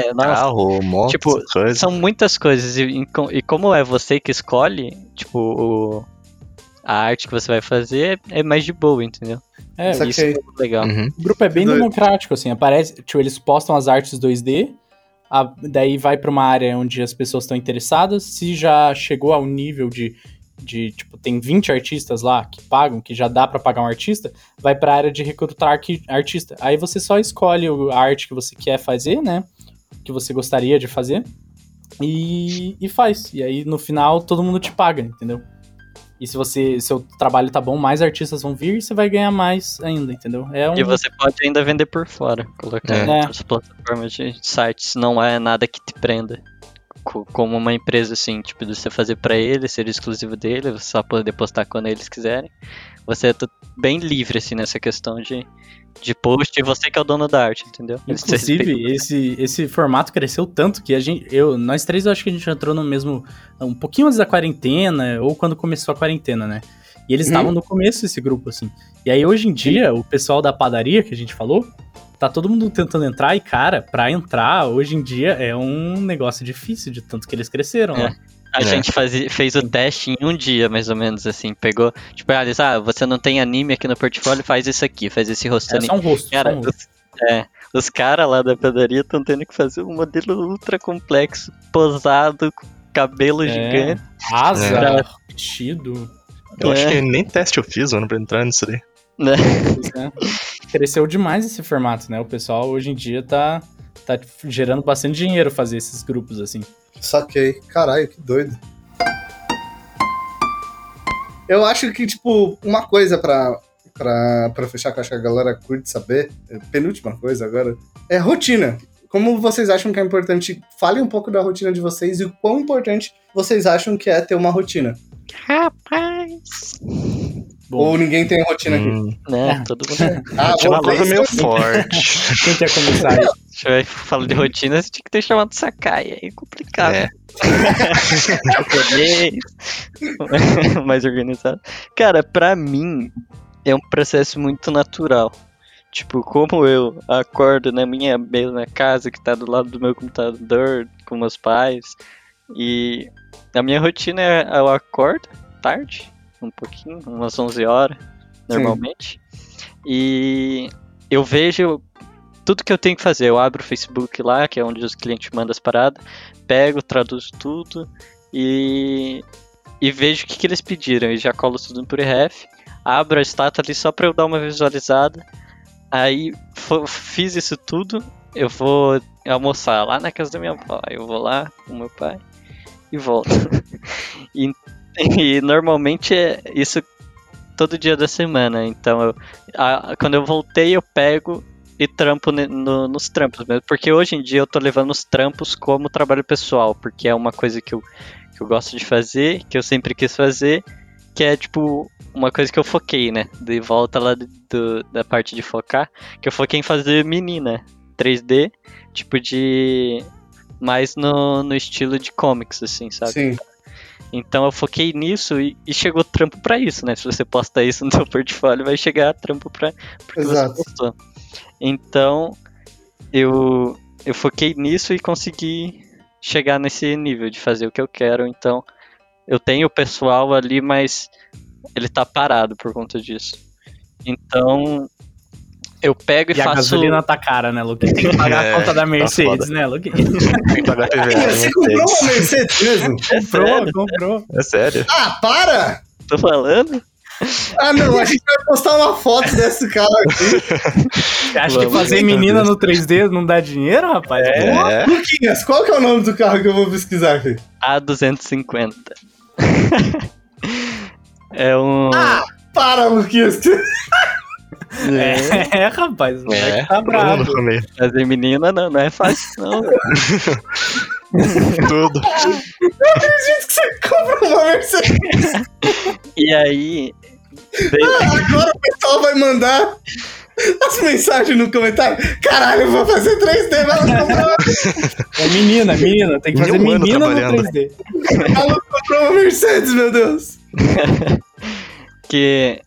D: até. nossa,
C: carro, moto,
D: Tipo,
C: coisa.
D: são muitas coisas. E, e co- e como é você que escolhe, tipo, o- a arte que você vai fazer é mais de boa, entendeu?
B: É,
A: Saquei.
D: Isso é muito legal.
C: Uhum.
B: o grupo é bem
A: Doido.
B: democrático, assim. Aparece, tipo, eles postam as artes 2D. a- daí vai pra uma área onde as pessoas estão interessadas. Se já chegou ao nível de, de, tipo, tem 20 artistas lá que pagam, que já dá pra pagar um artista, vai pra área de recrutar artista. Aí você só escolhe o- a arte que você quer fazer, né? Que você gostaria de fazer. E, e faz. E aí no final todo mundo te paga, entendeu? E se você seu trabalho tá bom, mais artistas vão vir e você vai ganhar mais ainda, entendeu? É um
D: E você pode ainda vender por fora, colocar
C: É.
D: outras plataformas de sites, não é nada que te prenda. Co- Como uma empresa assim, tipo, de você fazer pra ele, ser exclusivo dele, você só poder postar quando eles quiserem. Você é bem livre assim nessa questão de, de post e você que é o dono da arte, entendeu?
B: Inclusive, esse, esse formato cresceu tanto que a gente. Eu, nós três, eu acho que a gente entrou no mesmo. Um pouquinho antes da quarentena, ou quando começou a quarentena, né? E eles
A: Uhum.
B: estavam no começo desse grupo, assim. E aí, hoje em dia, o pessoal da padaria que a gente falou, tá todo mundo tentando entrar, e, cara, pra entrar, hoje em dia, é um negócio difícil, de tanto que eles cresceram
D: É.
B: lá.
D: A
C: É.
D: gente fazia, fez o teste em um dia, mais ou menos, assim. Pegou, tipo, ah, eles, ah, você não tem anime aqui no portfólio, faz isso aqui, faz esse rosto
B: É só um rosto.
D: Cara,
B: só um rosto.
D: os, é, os caras lá da padaria estão tendo que fazer um modelo ultra complexo, posado, com cabelo
B: É.
D: gigante.
B: Asa,
C: É.
B: vestido.
C: Eu acho
D: É.
C: que nem teste eu fiz, mano, pra entrar nisso daí.
D: Né? [laughs]
B: Cresceu demais esse formato, né? O pessoal hoje em dia tá, tá gerando bastante dinheiro fazer esses grupos assim.
A: Saquei. Caralho, que doido. Eu acho que, tipo, uma coisa pra, pra, pra fechar, que eu acho que a galera curte saber, é, penúltima coisa agora, é rotina. Como vocês acham que é importante? Fale um pouco da rotina de vocês e o quão importante vocês acham que é ter uma rotina.
D: Rapaz!
B: Bom,
A: Ou ninguém tem rotina aqui.
C: Hum,
D: Né? Todo mundo. [laughs]
A: Ah,
C: tinha uma coisa meio forte. [laughs]
B: quem quer começar aí? [laughs]
D: Se eu falar de rotina, você tinha que ter chamado Sakai, aí é complicado.
C: É.
D: Japonês, mais organizado. Cara, pra mim é um processo muito natural. Tipo, como eu acordo na minha mesma casa que tá do lado do meu computador com meus pais. E a minha rotina é eu acordo tarde, um pouquinho, umas 11 horas, normalmente. E eu vejo tudo que eu tenho que fazer. Eu abro o Facebook lá, que é onde os clientes mandam as paradas, pego, traduzo tudo e, e vejo o que, que eles pediram. E já colo tudo no preref, abro a estátua ali só pra eu dar uma visualizada. Aí fiz isso tudo, eu vou almoçar lá na casa da minha avó. Eu vou lá com meu pai e volto. [laughs] e, [laughs] e normalmente é isso todo dia da semana. Então, eu- a- quando eu voltei, eu pego e trampo no- nos trampos mesmo. Porque hoje em dia eu tô levando os trampos como trabalho pessoal, porque é uma coisa que eu, que eu gosto de fazer, que eu sempre quis fazer, que é tipo uma coisa que eu foquei, né? De volta lá do- da parte de focar, que eu foquei em fazer menina 3D, tipo de. mais no, no estilo de comics, assim, sabe?
A: Sim.
D: Então eu foquei nisso e, e chegou trampo pra isso, né? Se você posta isso no seu [laughs] portfólio, vai chegar trampo pra porque
A: Exato.
D: você postou. Então eu, eu foquei nisso e consegui chegar nesse nível de fazer o que eu quero. Então eu tenho o pessoal ali, mas ele tá parado por conta disso. Então eu pego e,
B: E a
D: faço.
B: gasolina tá cara, né, Luquinha? Tem que pagar
C: É,
B: a conta da [laughs]
C: tá
B: Mercedes,
C: foda.
B: né, Luquinha?
C: Tem que pagar PVA.
A: Ih, Você
C: né,
A: comprou uma
C: Mercedes.
A: Mesmo?
B: comprou,
D: sério?
B: comprou.
C: É sério?
A: Ah, para!
D: Tô falando?
A: Ah, não, a gente vai postar uma foto desse carro aqui.
B: Você acha que fazer menina
C: Deus.
B: no 3D não dá dinheiro, rapaz?
C: É.
A: Luquinhas, qual que é o nome do carro que eu vou pesquisar aqui?
D: A250. [laughs] é um.
A: Ah! Para, Luquinhas.
B: É, é, rapaz, o moleque
C: É,
B: tá bravo.
D: Fazer menina não, não é fácil, não. [laughs]
C: Tudo.
A: Acredito que você compra uma Mercedes.
D: E aí.
A: Agora o pessoal vai mandar as mensagens no comentário. Caralho, eu vou fazer 3D, mas ela comprou,
B: É menina, menina. Tem que fazer
C: Um
B: menina no
C: trabalhando.
B: 3D.
A: ela comprou uma Mercedes, meu Deus. [laughs]
D: Que.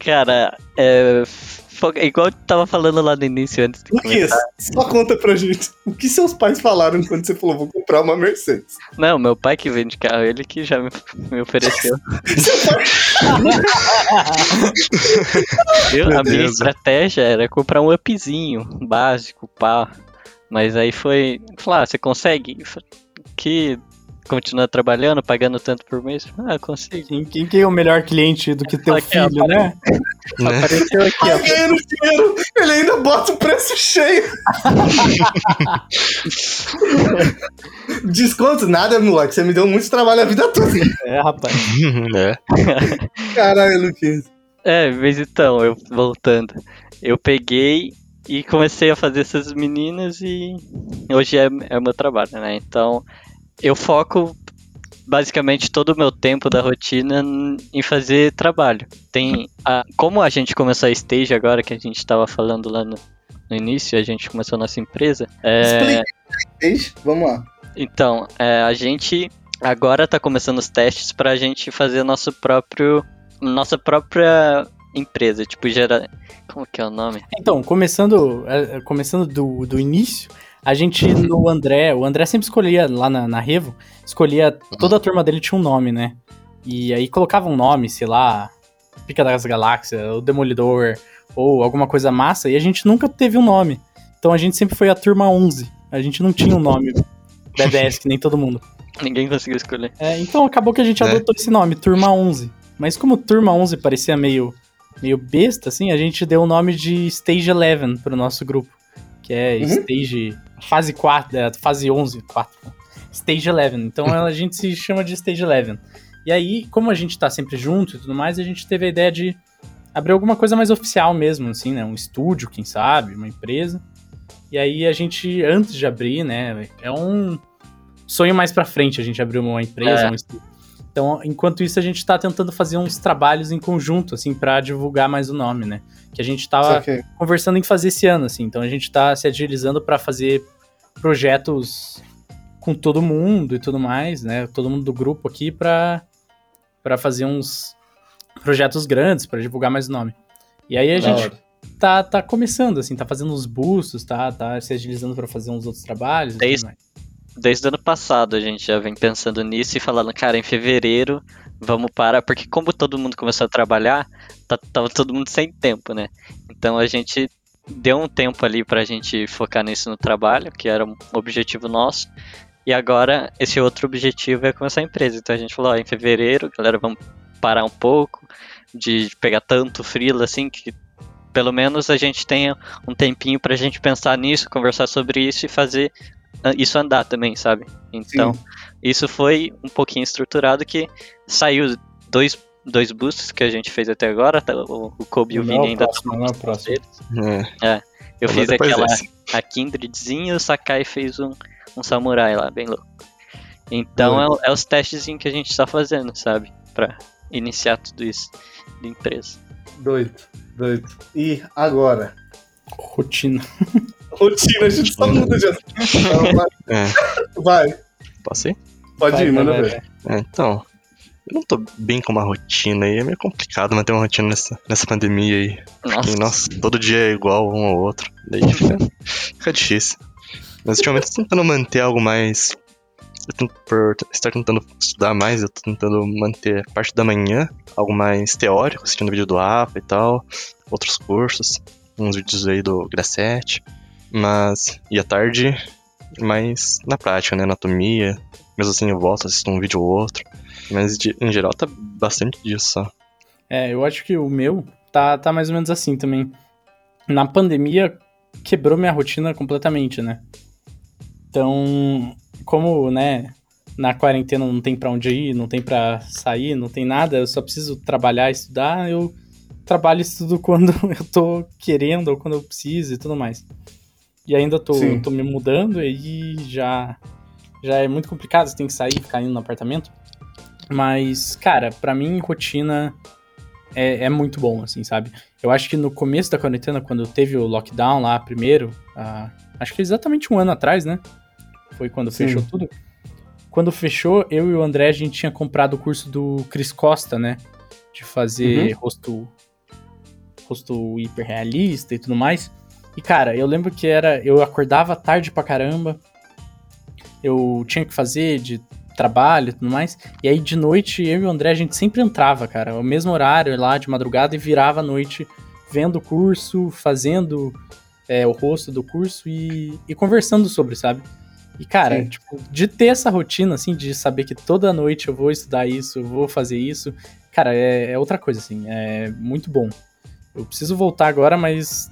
D: Cara, é. Igual eu tava falando lá no início antes de começar.
A: só conta pra gente. O que seus pais falaram quando você falou, vou comprar uma Mercedes?
D: Não, meu pai que vende carro, ele que já me, me ofereceu. [laughs] [laughs] Eu- a minha
C: Deus.
D: estratégia era comprar um upzinho básico, pá. Mas aí foi. Falar, ah, você consegue? Eu falei, Que continua trabalhando, pagando tanto por mês? Ah, consigo.
B: Quem, quem que é o melhor cliente do que teu
D: Aqui,
B: filho, né?
C: Né?
D: Apareceu aqui, ó.
A: Ganhando dinheiro, ele ainda bota o preço cheio. [laughs] Desconto? Nada, moleque. Você me deu muito trabalho a vida toda.
B: É, rapaz. [laughs]
C: É.
A: Caralho, Luquinhas.
D: É, mas então, eu voltando. Eu peguei e comecei a fazer essas meninas e hoje é, é o meu trabalho, né? Então, eu foco basicamente todo o meu tempo da rotina em fazer trabalho. Tem a, como a gente começou a stage agora, que a gente estava falando lá no, no início, a gente começou a nossa empresa. É,
A: Explica. Vamos lá.
D: então, é, a gente agora tá começando os testes pra gente fazer nosso próprio. Nossa própria empresa, tipo, gera. Como que é o nome?
B: Então, começando, é, é, começando do, do início, a gente no André, o André sempre escolhia lá na, na Revo, escolhia, toda a turma dele tinha um nome, né? E aí colocava um nome, sei lá, Pica das Galáxias, o Demolidor, ou alguma coisa massa, e a gente nunca teve um nome. Então a gente sempre foi a turma 11. A gente não tinha um nome [laughs] B10, que nem todo mundo.
D: Ninguém conseguiu escolher.
B: É, então acabou que a gente
C: É.
B: adotou esse nome, Turma 11. Mas como Turma 11 parecia meio, meio besta, assim, a gente deu o nome de Stage 11 pro nosso grupo. Que é
A: Uhum.
B: Stage... Fase 4, é, fase 11, 4. Stage 11. Então a gente se chama de Stage 11. E aí, como a gente tá sempre junto e tudo mais, a gente teve a ideia de abrir alguma coisa mais oficial mesmo, assim, né? Um estúdio, quem sabe, uma empresa. E aí a gente, antes de abrir, né? É um sonho mais pra frente a gente abrir uma empresa,
D: É.
B: um estúdio. Então, enquanto isso, a gente tá tentando fazer uns trabalhos em conjunto, assim, pra divulgar mais o nome, né? Que a gente tava
A: Saquei.
B: conversando em fazer esse ano, assim. Então a gente tá se agilizando pra fazer projetos com todo mundo e tudo mais, né? Todo mundo do grupo aqui pra, pra fazer uns projetos grandes, pra divulgar mais o nome. E aí a
A: Da
B: gente
A: hora.
B: tá, tá começando, assim, tá fazendo uns bustos, tá, tá se agilizando pra fazer uns outros trabalhos e
D: Desde- o ano passado a gente já vem pensando nisso e falando, cara, em fevereiro vamos parar, porque como todo mundo começou a trabalhar, tá, tava todo mundo sem tempo, né? Então a gente deu um tempo ali pra gente focar nisso no trabalho, que era um objetivo nosso. E agora esse outro objetivo é começar a empresa. Então a gente falou, ó, em fevereiro, galera, vamos parar um pouco de pegar tanto frila assim que pelo menos a gente tenha um tempinho pra gente pensar nisso, conversar sobre isso e fazer isso andar também, sabe? Então,
A: Sim.
D: isso foi um pouquinho estruturado que saiu dois, dois boosts que a gente fez até agora, tá? o, o Kobe e o
B: é
D: Vini
B: o
D: ainda
B: próximo, não é o próximo.
C: É,
D: Eu
C: Vamos
D: fiz aquela
C: desse.
D: a Kindredzinha e o Sakai fez um, um samurai lá, bem louco. Então é, é os testes que a gente tá fazendo, sabe? Pra iniciar tudo isso de empresa.
A: Doido, doido. E agora?
B: Rotina. [laughs]
A: Rotina, a gente só muda de assunto. Então, vai-
C: é.
A: Vai,
C: Posso ir?
A: pode
B: Vai,
A: ir, manda ver.
C: É, então. Eu não tô bem com uma rotina aí. É meio complicado manter uma rotina nessa, nessa pandemia aí.
D: Nossa,
C: Porque, nossa, todo dia é igual um ao outro. Daí fica, fica difícil. Mas ultimamente eu tô tentando manter algo mais. eu tento- Por estar tentando estudar mais, eu tô tentando manter a parte da manhã algo mais teórico, assistindo vídeo do APA e tal, outros cursos, uns vídeos aí do Grasset. Mas. E à tarde, mais na prática, né? Anatomia. Mesmo assim eu volto, assisto um vídeo ou outro. Mas de- em geral tá bastante disso só.
B: É, eu acho que o meu tá, tá mais ou menos assim também. Na pandemia, quebrou minha rotina completamente, né? Então, como, né, na quarentena não tem pra onde ir, não tem pra sair, não tem nada, eu só preciso trabalhar, estudar, eu trabalho e estudo [laughs] quando eu tô querendo ou quando eu preciso e tudo mais. E ainda tô,
A: Sim.
B: tô me mudando e já, já é muito complicado, você tem que sair, ficar indo no apartamento. Mas, cara, pra mim, rotina é, é muito bom, assim, sabe? Eu acho que no começo da quarentena, quando teve o lockdown lá primeiro, ah, acho que exatamente um ano atrás, né? Foi quando
A: Sim.
B: fechou tudo. Quando fechou, eu e o André, a gente tinha comprado o curso do Cris Costa, né? De fazer rosto, rosto hiperrealista e tudo mais. E, cara, eu lembro que era. Eu acordava tarde pra caramba. Eu tinha que fazer de trabalho e tudo mais. E aí, de noite, eu e o André, a gente sempre entrava, cara. O mesmo horário lá de madrugada e virava à noite vendo o curso, fazendo é, o rosto do curso e, e conversando sobre, sabe? E, cara,
A: Sim.
B: tipo, de ter essa rotina, assim, de saber que toda noite eu vou estudar isso, eu vou fazer isso, cara, é, é outra coisa, assim, é muito bom. Eu preciso voltar agora, mas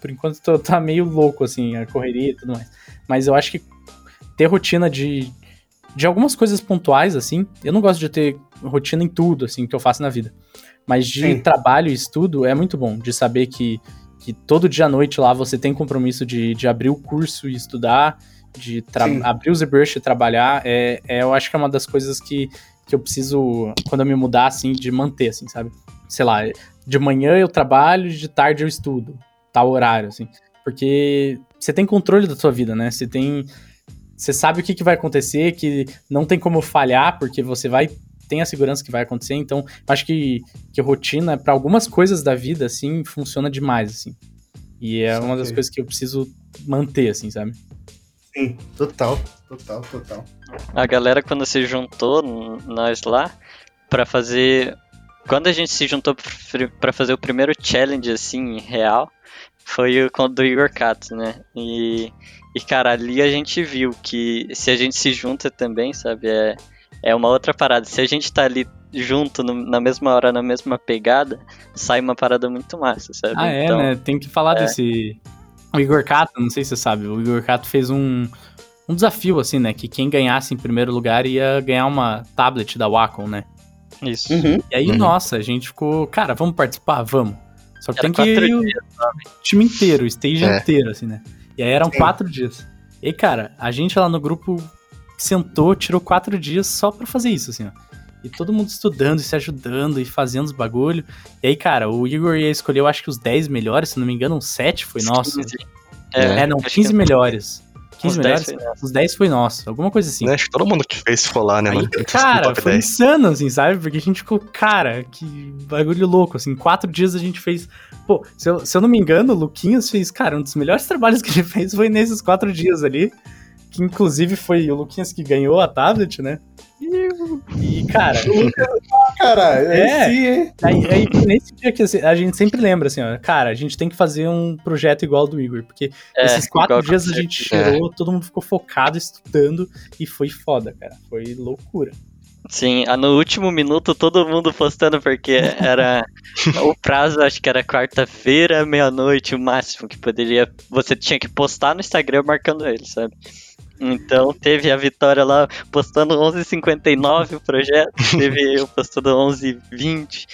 B: por enquanto tô, tá meio louco, assim, a correria e tudo mais. Mas eu acho que ter rotina de, de algumas coisas pontuais, assim, eu não gosto de ter rotina em tudo, assim, que eu faço na vida. Mas de
A: Sim.
B: trabalho e estudo é muito bom, de saber que, que todo dia à noite lá você tem compromisso de, de abrir o curso e estudar, de abrir o ZBrush e trabalhar, é, é, eu acho que é uma das coisas que, que eu preciso, quando eu me mudar, assim, de manter, assim, sabe? Sei lá, de manhã eu trabalho, de tarde eu estudo, tal horário, assim. Porque você tem controle da sua vida, né? Você tem. Você sabe o que, que vai acontecer, que não tem como falhar, porque você vai. Tem a segurança que vai acontecer, então eu acho que, que rotina, para algumas coisas da vida, assim, funciona demais, assim. E é uma das coisas que eu preciso manter, assim, sabe?
A: Sim, total, total, total.
D: a galera quando se juntou, nós lá, pra fazer. Quando a gente se juntou pra fazer o primeiro challenge, assim, real, foi o do Igor Kato, né? E, e, cara, ali a gente viu que se a gente se junta também, sabe, é, é uma outra parada. Se a gente tá ali junto no- na mesma hora, na mesma pegada, sai uma parada muito massa, sabe?
B: Ah, é,
D: Então,
B: né? Tem que falar desse. O Igor Kato, não sei se você sabe, o Igor Kato fez um, um desafio, assim, né? Que quem ganhasse em primeiro lugar ia ganhar uma tablet da Wacom, né?
D: Isso.
A: Uhum.
B: E aí,
C: Uhum.
B: nossa, a gente ficou, cara, vamos participar? Vamos. Só que
D: Era
B: tem que ir o time inteiro, o stage
C: É.
B: inteiro, assim, né? E aí eram
A: Sim.
B: quatro dias. E aí, cara, a gente lá no grupo sentou, tirou quatro dias só pra fazer isso, assim, ó. E todo mundo estudando e se ajudando e fazendo os bagulho. E aí, cara, o Igor ia escolher, eu acho que os 10 melhores, se não me engano, uns 7 foi nosso.
D: 15.
B: É, não,
D: acho
B: 15
D: que-
B: melhores. 15
D: Uns 10
B: melhores?
D: foi.
B: Os 10 foi nosso, alguma coisa assim.
C: Né? Acho que todo mundo que fez ficou lá, né,
B: Aí,
C: mano? Os
B: cara, foi
C: 10.
B: insano, assim, sabe? Porque a gente ficou, cara, que bagulho louco, assim. Quatro dias a gente fez. Pô, se eu, se eu não me engano, o Luquinhas fez, cara, um dos melhores [laughs] trabalhos que ele fez foi nesses quatro dias ali. Que inclusive foi o Luquinhas que ganhou a tablet, né? E, cara,
A: Caralho,
B: É.
A: é. sim, hein?
B: aí, aí nesse dia que a gente sempre lembra, assim, ó, cara, a gente tem que fazer um projeto igual ao do Igor, porque
D: É,
B: esses quatro dias a gente
C: aqui.
B: tirou, todo mundo ficou focado, estudando, e foi foda, cara. Foi loucura.
D: Sim, ah, no último minuto todo mundo postando, porque era. o prazo acho que era quarta-feira, meia-noite, o máximo que poderia. Você tinha que postar no Instagram marcando ele, sabe? Então teve a Vitória lá postando 11h59 o projeto, [laughs] teve eu postando 11h20.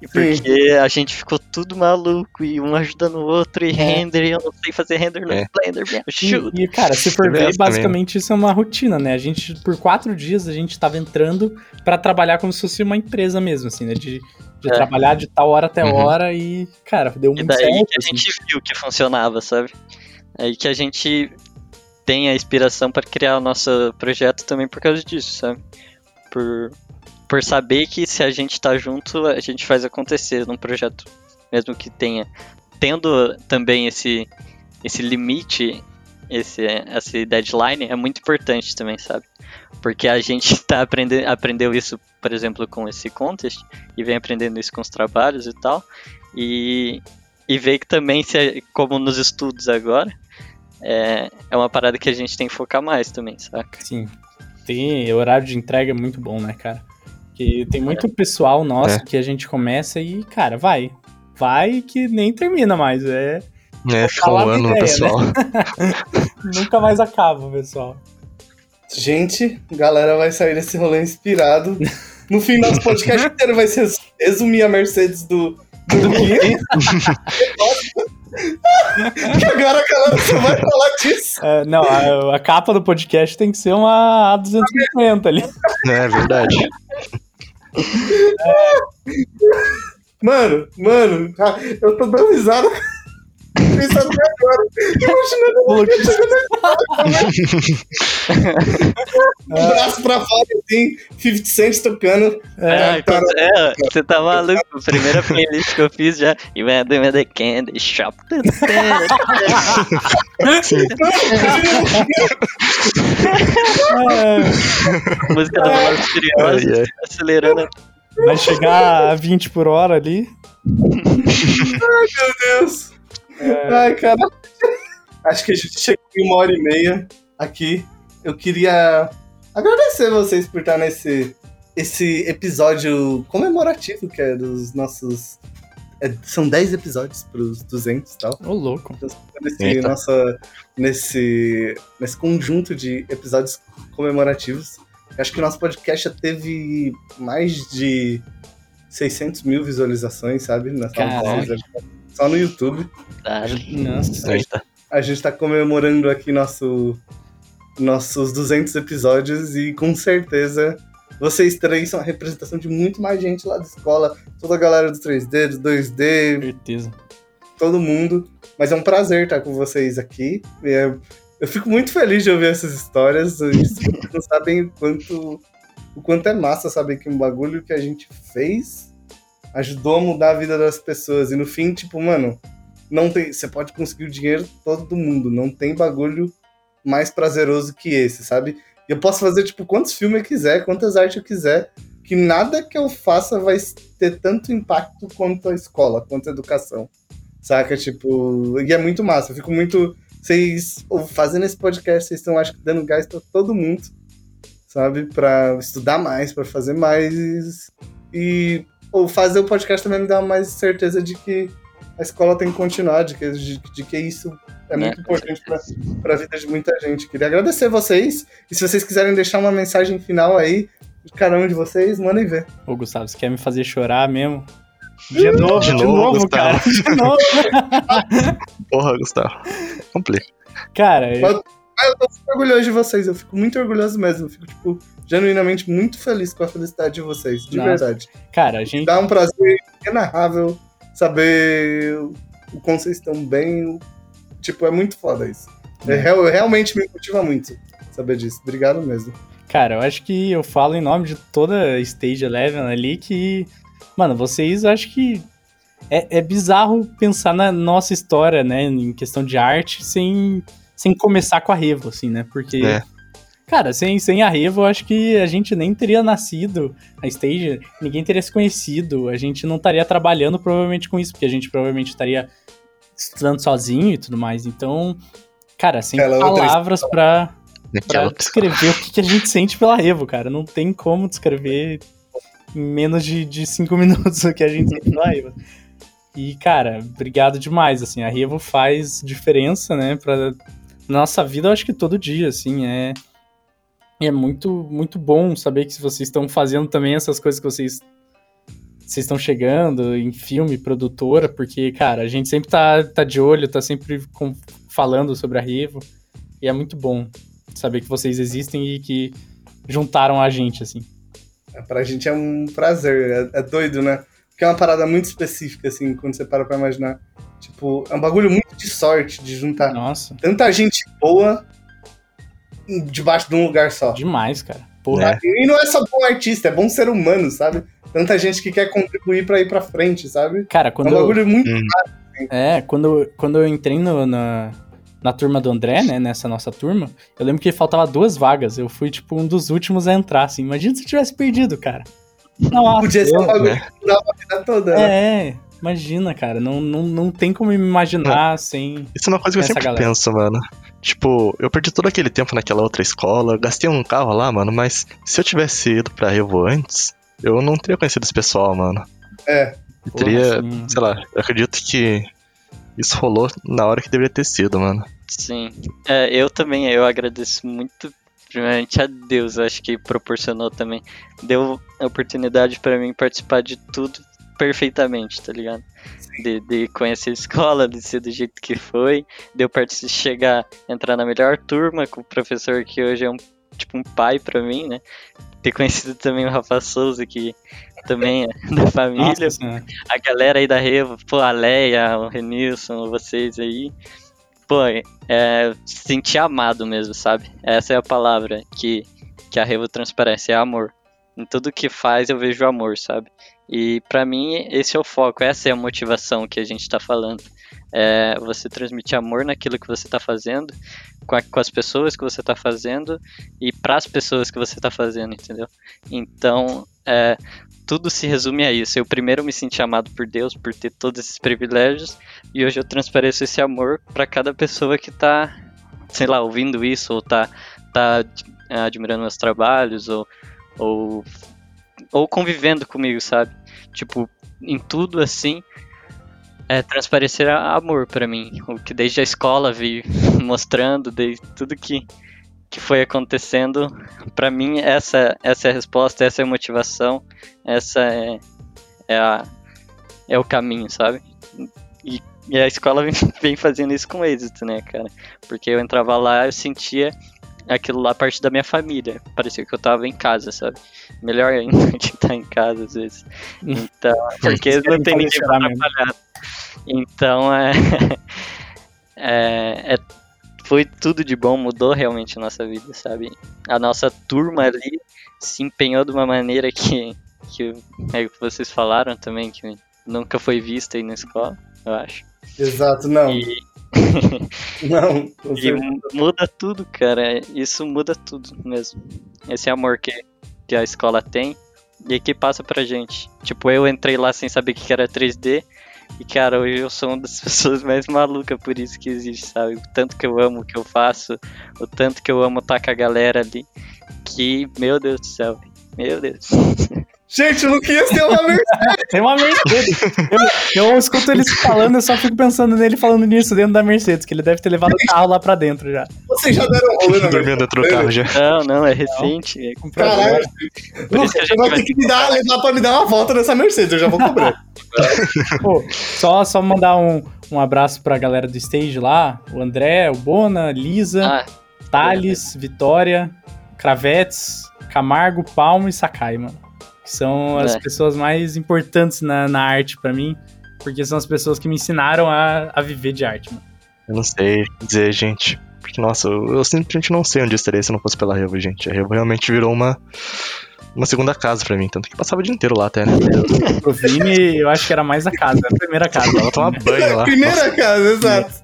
D: E porque a gente ficou tudo maluco e um ajudando o outro e é. render, e eu não sei fazer render no é. Blender, me ajuda.
B: E, e, cara, se for ver, basicamente isso é uma rotina, né? A gente, por quatro dias, a gente tava entrando para trabalhar como se fosse uma empresa mesmo, assim, né? De, de é. trabalhar de tal hora até uhum. hora e, cara, deu muito certo. E daí
D: que a assim. gente viu que funcionava, sabe? Aí que a gente tem a inspiração para criar o nosso projeto também por causa disso, sabe? Por, por saber que se a gente tá junto, a gente faz acontecer num projeto, mesmo que tenha. Tendo também esse, esse limite, esse, esse deadline, é muito importante também, sabe? Porque a gente [laughs] tá aprendendo, aprendeu isso, por exemplo, com esse contest, e vem aprendendo isso com os trabalhos e tal, e, e vê que também, se, como nos estudos agora, é, é uma parada que a gente tem que focar mais também, saca?
B: Sim. Tem horário de entrega muito bom, né, cara? Que tem muito pessoal nosso é. que a gente começa e, cara, vai. Vai que nem termina mais. É.
C: É, fica um ano, ideia, pessoal. Né? [laughs]
B: Nunca mais acaba, pessoal.
A: Gente, galera vai sair desse rolê inspirado. No fim, nosso podcast [laughs] inteiro vai ser resumir a Mercedes do, do [laughs] Gui. Que [laughs] agora a galera só vai falar disso.
B: É, não, a, a, capa do podcast tem que ser uma A250 ali.
C: É verdade.
A: Mano, mano, eu tô dando risada. Pensando agora. [laughs] um braço pra fora, assim, 50 Cent tocando.
D: É, tá, é, você tá maluco. Primeira playlist que eu fiz já. You had them at the candy shop. [laughs] Música da Voz Furiosa, acelerando.
B: Vai chegar a 20 por hora ali. [laughs]
A: Ai, meu Deus. É... Ai, cara. Acho que a gente chegou em uma hora e meia aqui. Eu queria agradecer vocês por estar nesse esse episódio comemorativo que é dos nossos. É, são 10 episódios pros 200 e tal.
B: Ô, oh, louco.
A: Então, nesse, nossa, nesse, nesse conjunto de episódios comemorativos. Acho que o nosso podcast já teve mais de 600 mil visualizações, sabe? Só no YouTube.
B: Nossa.
A: A gente tá comemorando aqui nosso, nossos 200 episódios e com certeza vocês três são a representação de muito mais gente lá da escola. Toda a galera do 3D, do 2D.
B: Certeza.
A: Todo mundo. Mas é um prazer estar com vocês aqui. É, eu fico muito feliz de ouvir essas histórias. Vocês não sabem o quanto, o quanto é massa saber que um bagulho que a gente fez ajudou a mudar a vida das pessoas. E no fim, tipo, mano, não tem. Você pode conseguir o dinheiro todo do mundo. Não tem bagulho mais prazeroso que esse, sabe? E eu posso fazer, tipo, quantos filmes eu quiser, quantas artes eu quiser, que nada que eu faça vai ter tanto impacto quanto a escola, quanto a educação. Saca? Tipo, e é muito massa. Eu fico muito. Vocês, fazendo esse podcast, vocês estão, acho que, dando gás pra todo mundo, sabe? Pra estudar mais, pra fazer mais. E ou fazer o podcast também me dá mais certeza de que a escola tem que continuar, de que, de, de que isso é muito é, importante para a vida de muita gente. Queria agradecer vocês. E se vocês quiserem deixar uma mensagem final aí, de cada um de vocês, mandem ver.
B: Ô, Gustavo, você quer me fazer chorar mesmo? De novo, de, de novo, novo cara. De [laughs] novo.
C: Porra, Gustavo. Complica.
B: Cara, eu...
A: eu... eu tô muito orgulhoso de vocês. Eu fico muito orgulhoso mesmo. Eu fico, tipo, genuinamente muito feliz com a felicidade de vocês. De Nossa. verdade.
B: Cara, a gente.
A: Dá um prazer inenarrável saber o quão vocês estão bem. Tipo, é muito foda isso. É, é realmente me motiva muito saber disso. Obrigado mesmo.
B: Cara, eu acho que eu falo em nome de toda a Stage Eleven ali que. Mano, vocês acho que. É, é bizarro pensar na nossa história, né? Em questão de arte, sem, sem começar com a Revo, assim, né? Porque. É. Cara, sem, sem a Revo, eu acho que a gente nem teria nascido, a Stage, ninguém teria se conhecido, a gente não estaria trabalhando provavelmente com isso, porque a gente provavelmente estaria estudando sozinho e tudo mais. Então, cara, sem palavras pra, pra descrever o que, que a gente sente pela Revo, cara. Não tem como descrever em menos de, de cinco [laughs] minutos o que a gente sente pela Revo. E, cara, obrigado demais, assim, a Revo faz diferença, né, pra nossa vida, eu acho que todo dia, assim, é... É muito, muito bom saber que vocês estão fazendo também essas coisas que vocês vocês estão chegando em filme, produtora, porque, cara, a gente sempre tá, tá de olho, tá sempre com- falando sobre a Revo, e é muito bom saber que vocês existem e que juntaram a gente, assim.
A: É, Pra gente é um prazer, é, é doido, né? Porque é uma parada muito específica, assim, quando você para pra imaginar. Tipo, é um bagulho muito de sorte de juntar
B: Nossa,
A: tanta gente boa debaixo de um lugar só.
B: demais, cara. Porra,
C: É.
A: E não é só bom artista, é bom ser humano, sabe? Tanta gente que quer contribuir pra ir pra frente, sabe?
B: cara,
A: É
B: quando
A: um
B: eu,
A: bagulho muito.
C: Hum.
B: É, quando, quando eu entrei no- na, na turma do André, né, nessa nossa turma, eu lembro que faltava duas vagas. Eu fui, tipo, um dos últimos a entrar, assim. Imagina se eu tivesse perdido, cara. Nossa,
A: Podia ser
B: eu-
A: um bagulho
C: né?
A: que a vida toda, né?
B: É, imagina, cara. Não, não, não tem como me imaginar sem.
C: Isso é uma coisa que eu sempre
B: galera.
C: penso, mano. Tipo, eu perdi todo aquele tempo naquela outra escola, gastei um carro lá, mano, mas se eu tivesse ido pra Revo antes, eu não teria conhecido esse pessoal, mano.
A: É.
C: Eu teria,
B: assim,
C: sei lá, eu acredito que isso rolou na hora que deveria ter sido, mano.
D: Sim. É, eu também, eu agradeço muito, primeiramente a Deus, eu acho que proporcionou também. Deu a oportunidade pra mim participar de tudo perfeitamente, tá ligado? De, de conhecer a escola, de ser do jeito que foi, de eu chegar, entrar na melhor turma com o professor que hoje é um tipo um pai pra mim, né? Ter conhecido também o Rafa Souza, que também é da família
B: Nossa
D: a galera aí da Revo, pô, a Leia, o Renilson, vocês aí. Pô, é, se sentir amado mesmo, sabe? Essa é a palavra que, que a Revo transparece, é amor. Em tudo que faz eu vejo amor, sabe? E pra mim esse é o foco, essa é a motivação que a gente tá falando. É você transmitir amor naquilo que você tá fazendo, com, a- com as pessoas que você tá fazendo e pras pessoas que você tá fazendo, entendeu? Então, é, tudo se resume a isso. Eu primeiro me senti amado por Deus por ter todos esses privilégios e hoje eu transpareço esse amor pra cada pessoa que tá, sei lá, ouvindo isso ou tá, tá eh, admirando meus trabalhos ou, ou ou convivendo comigo, sabe? Tipo, em tudo assim, é transparecer amor pra mim, o que desde a escola vi [laughs] mostrando, desde tudo que que foi acontecendo, pra mim essa essa é a resposta, essa é a motivação, essa é é, a, é o caminho, sabe? E, e a escola [laughs] vem, vem fazendo isso com êxito, né, cara? Porque eu entrava lá, eu sentia aquilo lá parte da minha família. Parecia que eu tava em casa, sabe? Melhor ainda [laughs] que estar em casa às vezes. Então, [laughs] porque não tem ninguém pra atrapalhar. Então, é, [laughs] é, é- Foi tudo de bom, mudou realmente a nossa vida, sabe? A nossa turma ali se empenhou de uma maneira que, que é que vocês falaram também, que nunca foi vista aí na escola, eu acho.
A: Exato, não.
D: E, [laughs]
A: Não.
D: e muda tudo, cara. Isso muda tudo mesmo. Esse amor que, que a escola tem e que passa pra gente. Tipo, eu entrei lá sem saber o que era 3D. E, cara, eu sou uma das [laughs] pessoas mais malucas por isso que existe, sabe? O tanto que eu amo o que eu faço, o tanto que eu amo estar com a galera ali. Que, meu Deus do céu, meu Deus. [laughs]
A: Gente, o Luquinhas tem uma Mercedes.
B: Tem uma Mercedes. eu, eu escuto eles falando, eu só fico pensando nele falando nisso dentro da Mercedes, que ele deve ter levado o carro lá pra dentro já.
A: Vocês já deram um rolê na
C: Dormindo dentro do carro já.
D: Não, não, é recente. é
A: Caralho.
D: Por isso que a
A: Lucas,
D: gente
A: você vai ter que me dar, levar pra me dar uma volta nessa Mercedes, eu já vou cobrar. [laughs]
B: Pô, só, só mandar um, um abraço pra galera do stage lá. O André, o Bona, Lisa,
D: Ah,
B: Thales, Vitória, Cravetes, Camargo, Palmo e Sakai, mano. Que são as
D: É.
B: pessoas mais importantes na, na arte pra mim. Porque são as pessoas que me ensinaram a, a viver de arte, mano.
C: Eu não sei dizer, gente. Porque, nossa, eu, eu simplesmente não sei onde eu estaria se não fosse pela Revo, gente. A Revo realmente virou uma, uma segunda casa pra mim. Tanto que passava o dia inteiro lá até, né? [laughs]
B: Pro Vini, eu acho que era mais a casa, a primeira casa.
C: Ela tomar banho lá. [laughs]
A: Primeira casa, exato.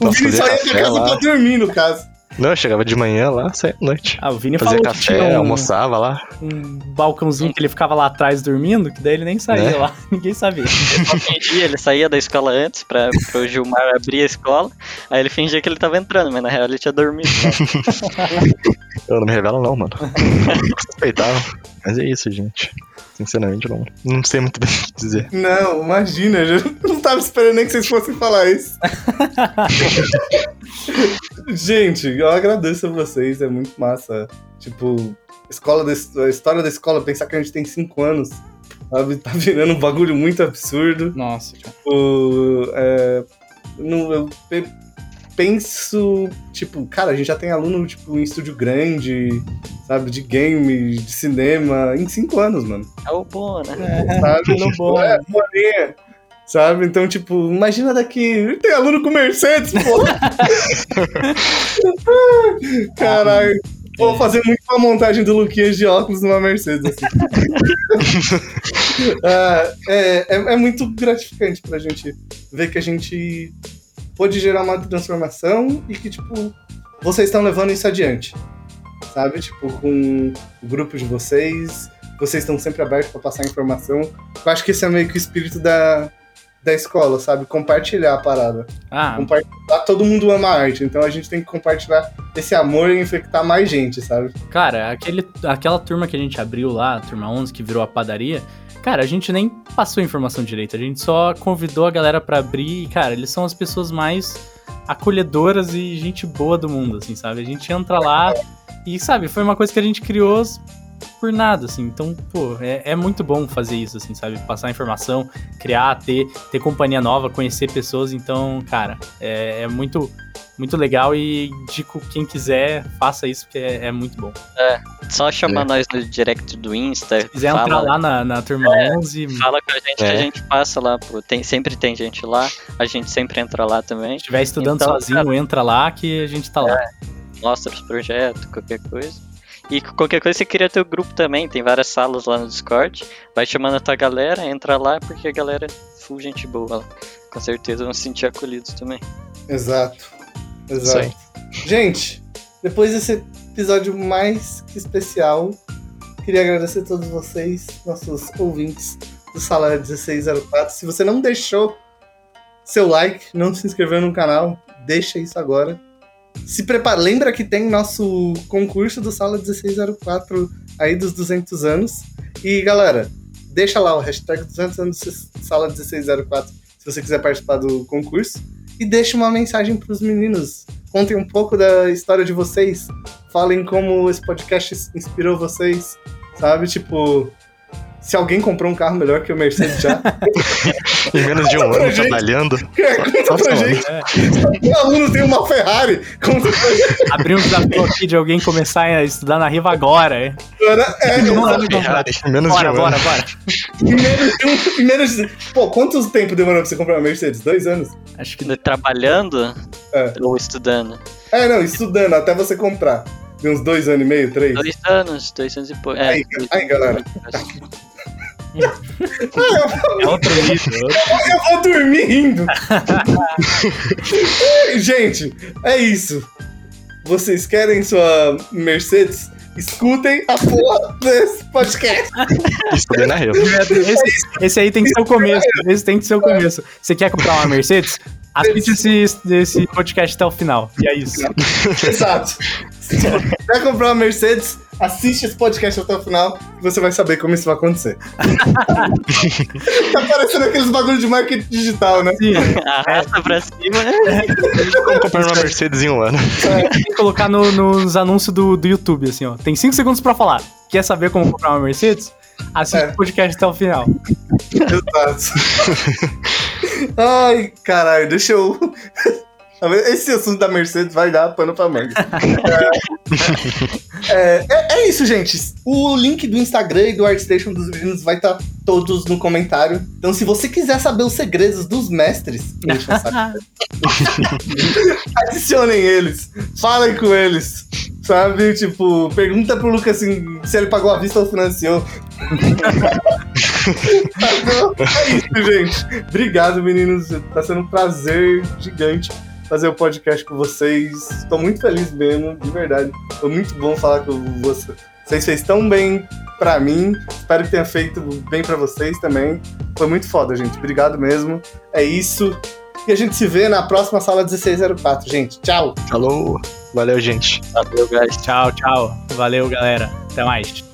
A: O
C: Nossa,
A: Vini só ia
C: fazer
A: pra
C: café
A: casa
C: lá.
A: pra dormir, no caso.
C: Não, eu chegava de manhã lá, saía à noite.
B: Ah, o Vini
C: Fazia
B: falou que
C: café,
B: tinha um,
C: almoçava lá.
B: um balcãozinho que ele ficava lá atrás dormindo, que daí ele nem saía
C: Né?
B: lá, [laughs] ninguém sabia.
D: Ele só fingia, ele saía da escola antes pra, pro Gilmar abrir a escola, aí ele fingia que ele tava entrando, mas na real ele tinha dormido. né? [laughs]
C: Eu não me revelo não, mano. [laughs] Eu Suspeitava. Mas é isso, gente. Sinceramente, não, não sei muito bem [laughs] o que dizer.
A: Não, imagina, eu [laughs] não tava esperando nem que vocês fossem falar isso. [laughs] Gente, eu agradeço a vocês, é muito massa. Tipo, escola da, a história da escola, pensar que a gente tem 5 anos, sabe? Tá virando um bagulho muito absurdo.
B: Nossa, cara.
A: Tipo, é, não, eu penso, tipo, cara, a gente já tem aluno, tipo, em estúdio grande, sabe? De game, de cinema, em 5 anos, mano.
D: É o bom, né?
A: Sabe?
B: No bom.
A: É, bolinha. Sabe? Então, tipo, imagina daqui. Tem aluno com Mercedes, pô! [laughs] Caralho. Vou fazer muito uma montagem do Luquinhas de óculos numa Mercedes, assim. [laughs] Ah, é, é, é muito gratificante pra gente ver que a gente pôde gerar uma transformação e que, tipo, vocês estão levando isso adiante. Sabe? Tipo, com o grupo de vocês, vocês estão sempre abertos pra passar informação. Eu acho que esse é meio que o espírito da, da escola, sabe? Compartilhar a parada.
B: Ah,
A: Compartilhar, todo mundo ama arte, então a gente tem que compartilhar esse amor e infectar mais gente, sabe?
B: cara, aquele, aquela turma que a gente abriu lá, a turma 11, que virou a padaria, cara, a gente nem passou informação direito, a gente só convidou a galera pra abrir e, cara, eles são as pessoas mais acolhedoras e gente boa do mundo, assim, sabe? A gente entra lá e, sabe, foi uma coisa que a gente criou por nada, assim. Então, pô, é, é muito bom fazer isso, assim, sabe? Passar informação, criar, ter, ter companhia nova, conhecer pessoas. Então, cara, é, é muito, muito legal e indico quem quiser, faça isso, porque é, é muito bom.
D: Só chamar nós no direct do Insta.
B: Se quiser
D: fala,
B: entrar lá na, na turma 11, se
D: Fala com a gente que
C: É.
D: a gente passa lá, pô. Tem, sempre tem gente lá, a gente sempre entra lá também.
B: estiver estudando
D: Então,
B: sozinho, entra lá que a gente tá lá.
D: Mostra os projetos, qualquer coisa. E qualquer coisa você cria teu grupo também, tem várias salas lá no Discord. Vai chamando a tua galera, entra lá, porque a galera é full gente boa lá. Com certeza vão se sentir acolhidos também.
A: Exato. Exato. Gente, depois desse episódio mais que especial, queria agradecer a todos vocês, nossos ouvintes do Sala 1604. Se você não deixou seu like, não se inscreveu no canal, deixa isso agora. Se prepara, lembra que tem nosso concurso do Sala 1604 aí dos 200 anos. E galera, deixa lá o hashtag 200 anos Sala 1604 se você quiser participar do concurso. E deixe uma mensagem para os meninos. Contem um pouco da história de vocês. Falem como esse podcast inspirou vocês. Sabe? Tipo, se alguém comprou um carro melhor que o Mercedes já, [laughs]
C: Em menos de um
A: Conta
C: ano
A: gente.
C: trabalhando. [laughs]
A: conta
C: Nossa,
A: pra gente. O aluno tem uma Ferrari. Conta pra gente.
B: Abrir um desafio aqui de alguém começar a estudar na Riva agora, é.
A: É,
B: Não,
A: exato.
B: não,
C: Ferrari, em menos
B: Bora,
C: de um
B: bora,
C: ano.
B: bora.
A: Em menos de um- em menos de- Pô, quanto tempo demorou pra você comprar uma Mercedes? Dois anos?
B: Acho que
D: Trabalhando
A: É.
D: ou estudando?
A: É, não, estudando até você comprar. De uns dois anos e meio, três.
D: Dois anos, dois anos e pouco. É,
A: Aí, aí, galera.
B: É outro nível.
A: Eu vou dormir rindo. [laughs] Gente, é isso. Vocês querem sua Mercedes? Escutem a porra desse podcast.
C: Estudei na Rio.
B: Esse, esse aí tem que ser o começo. Esse tem que ser o começo. Você quer comprar uma Mercedes? Assiste esse, esse podcast até o final. E é isso.
A: Exato. Se quer comprar uma Mercedes, assiste esse podcast até o final e você vai saber como isso vai acontecer. [laughs] tá parecendo aqueles bagulho de marketing digital, né?
B: Sim,
D: Arrasta pra cima.
C: Como comprar uma Mercedes em um ano.
B: tem que colocar no- nos anúncios do, do YouTube, assim, ó. Tem 5 segundos pra falar. Quer saber como comprar uma Mercedes? Assiste
A: É.
B: o podcast até o final.
A: Exato. [laughs] Ai, caralho, deixa eu. Esse assunto da Mercedes vai dar pano pra manga. [laughs] É, é, é isso, gente. O link do Instagram e do ArtStation dos meninos vai estar todos no comentário. Então, se você quiser saber os segredos dos mestres, [laughs] adicionem eles. Falem com eles. Sabe? Tipo, pergunta pro Lucas assim, se ele pagou a vista ou financiou. [laughs] é isso, gente. Obrigado, meninos. Tá sendo um prazer gigante fazer o podcast com vocês. Estou muito feliz mesmo, de verdade. Foi muito bom falar com você. Vocês fez tão bem pra mim. Espero que tenha feito bem pra vocês também. Foi muito foda, gente. Obrigado mesmo. É isso. E a gente se vê na próxima sala 1604, gente. Tchau.
C: Falou. Valeu, gente.
D: Valeu, guys.
B: Tchau, tchau. Valeu, galera. Até mais.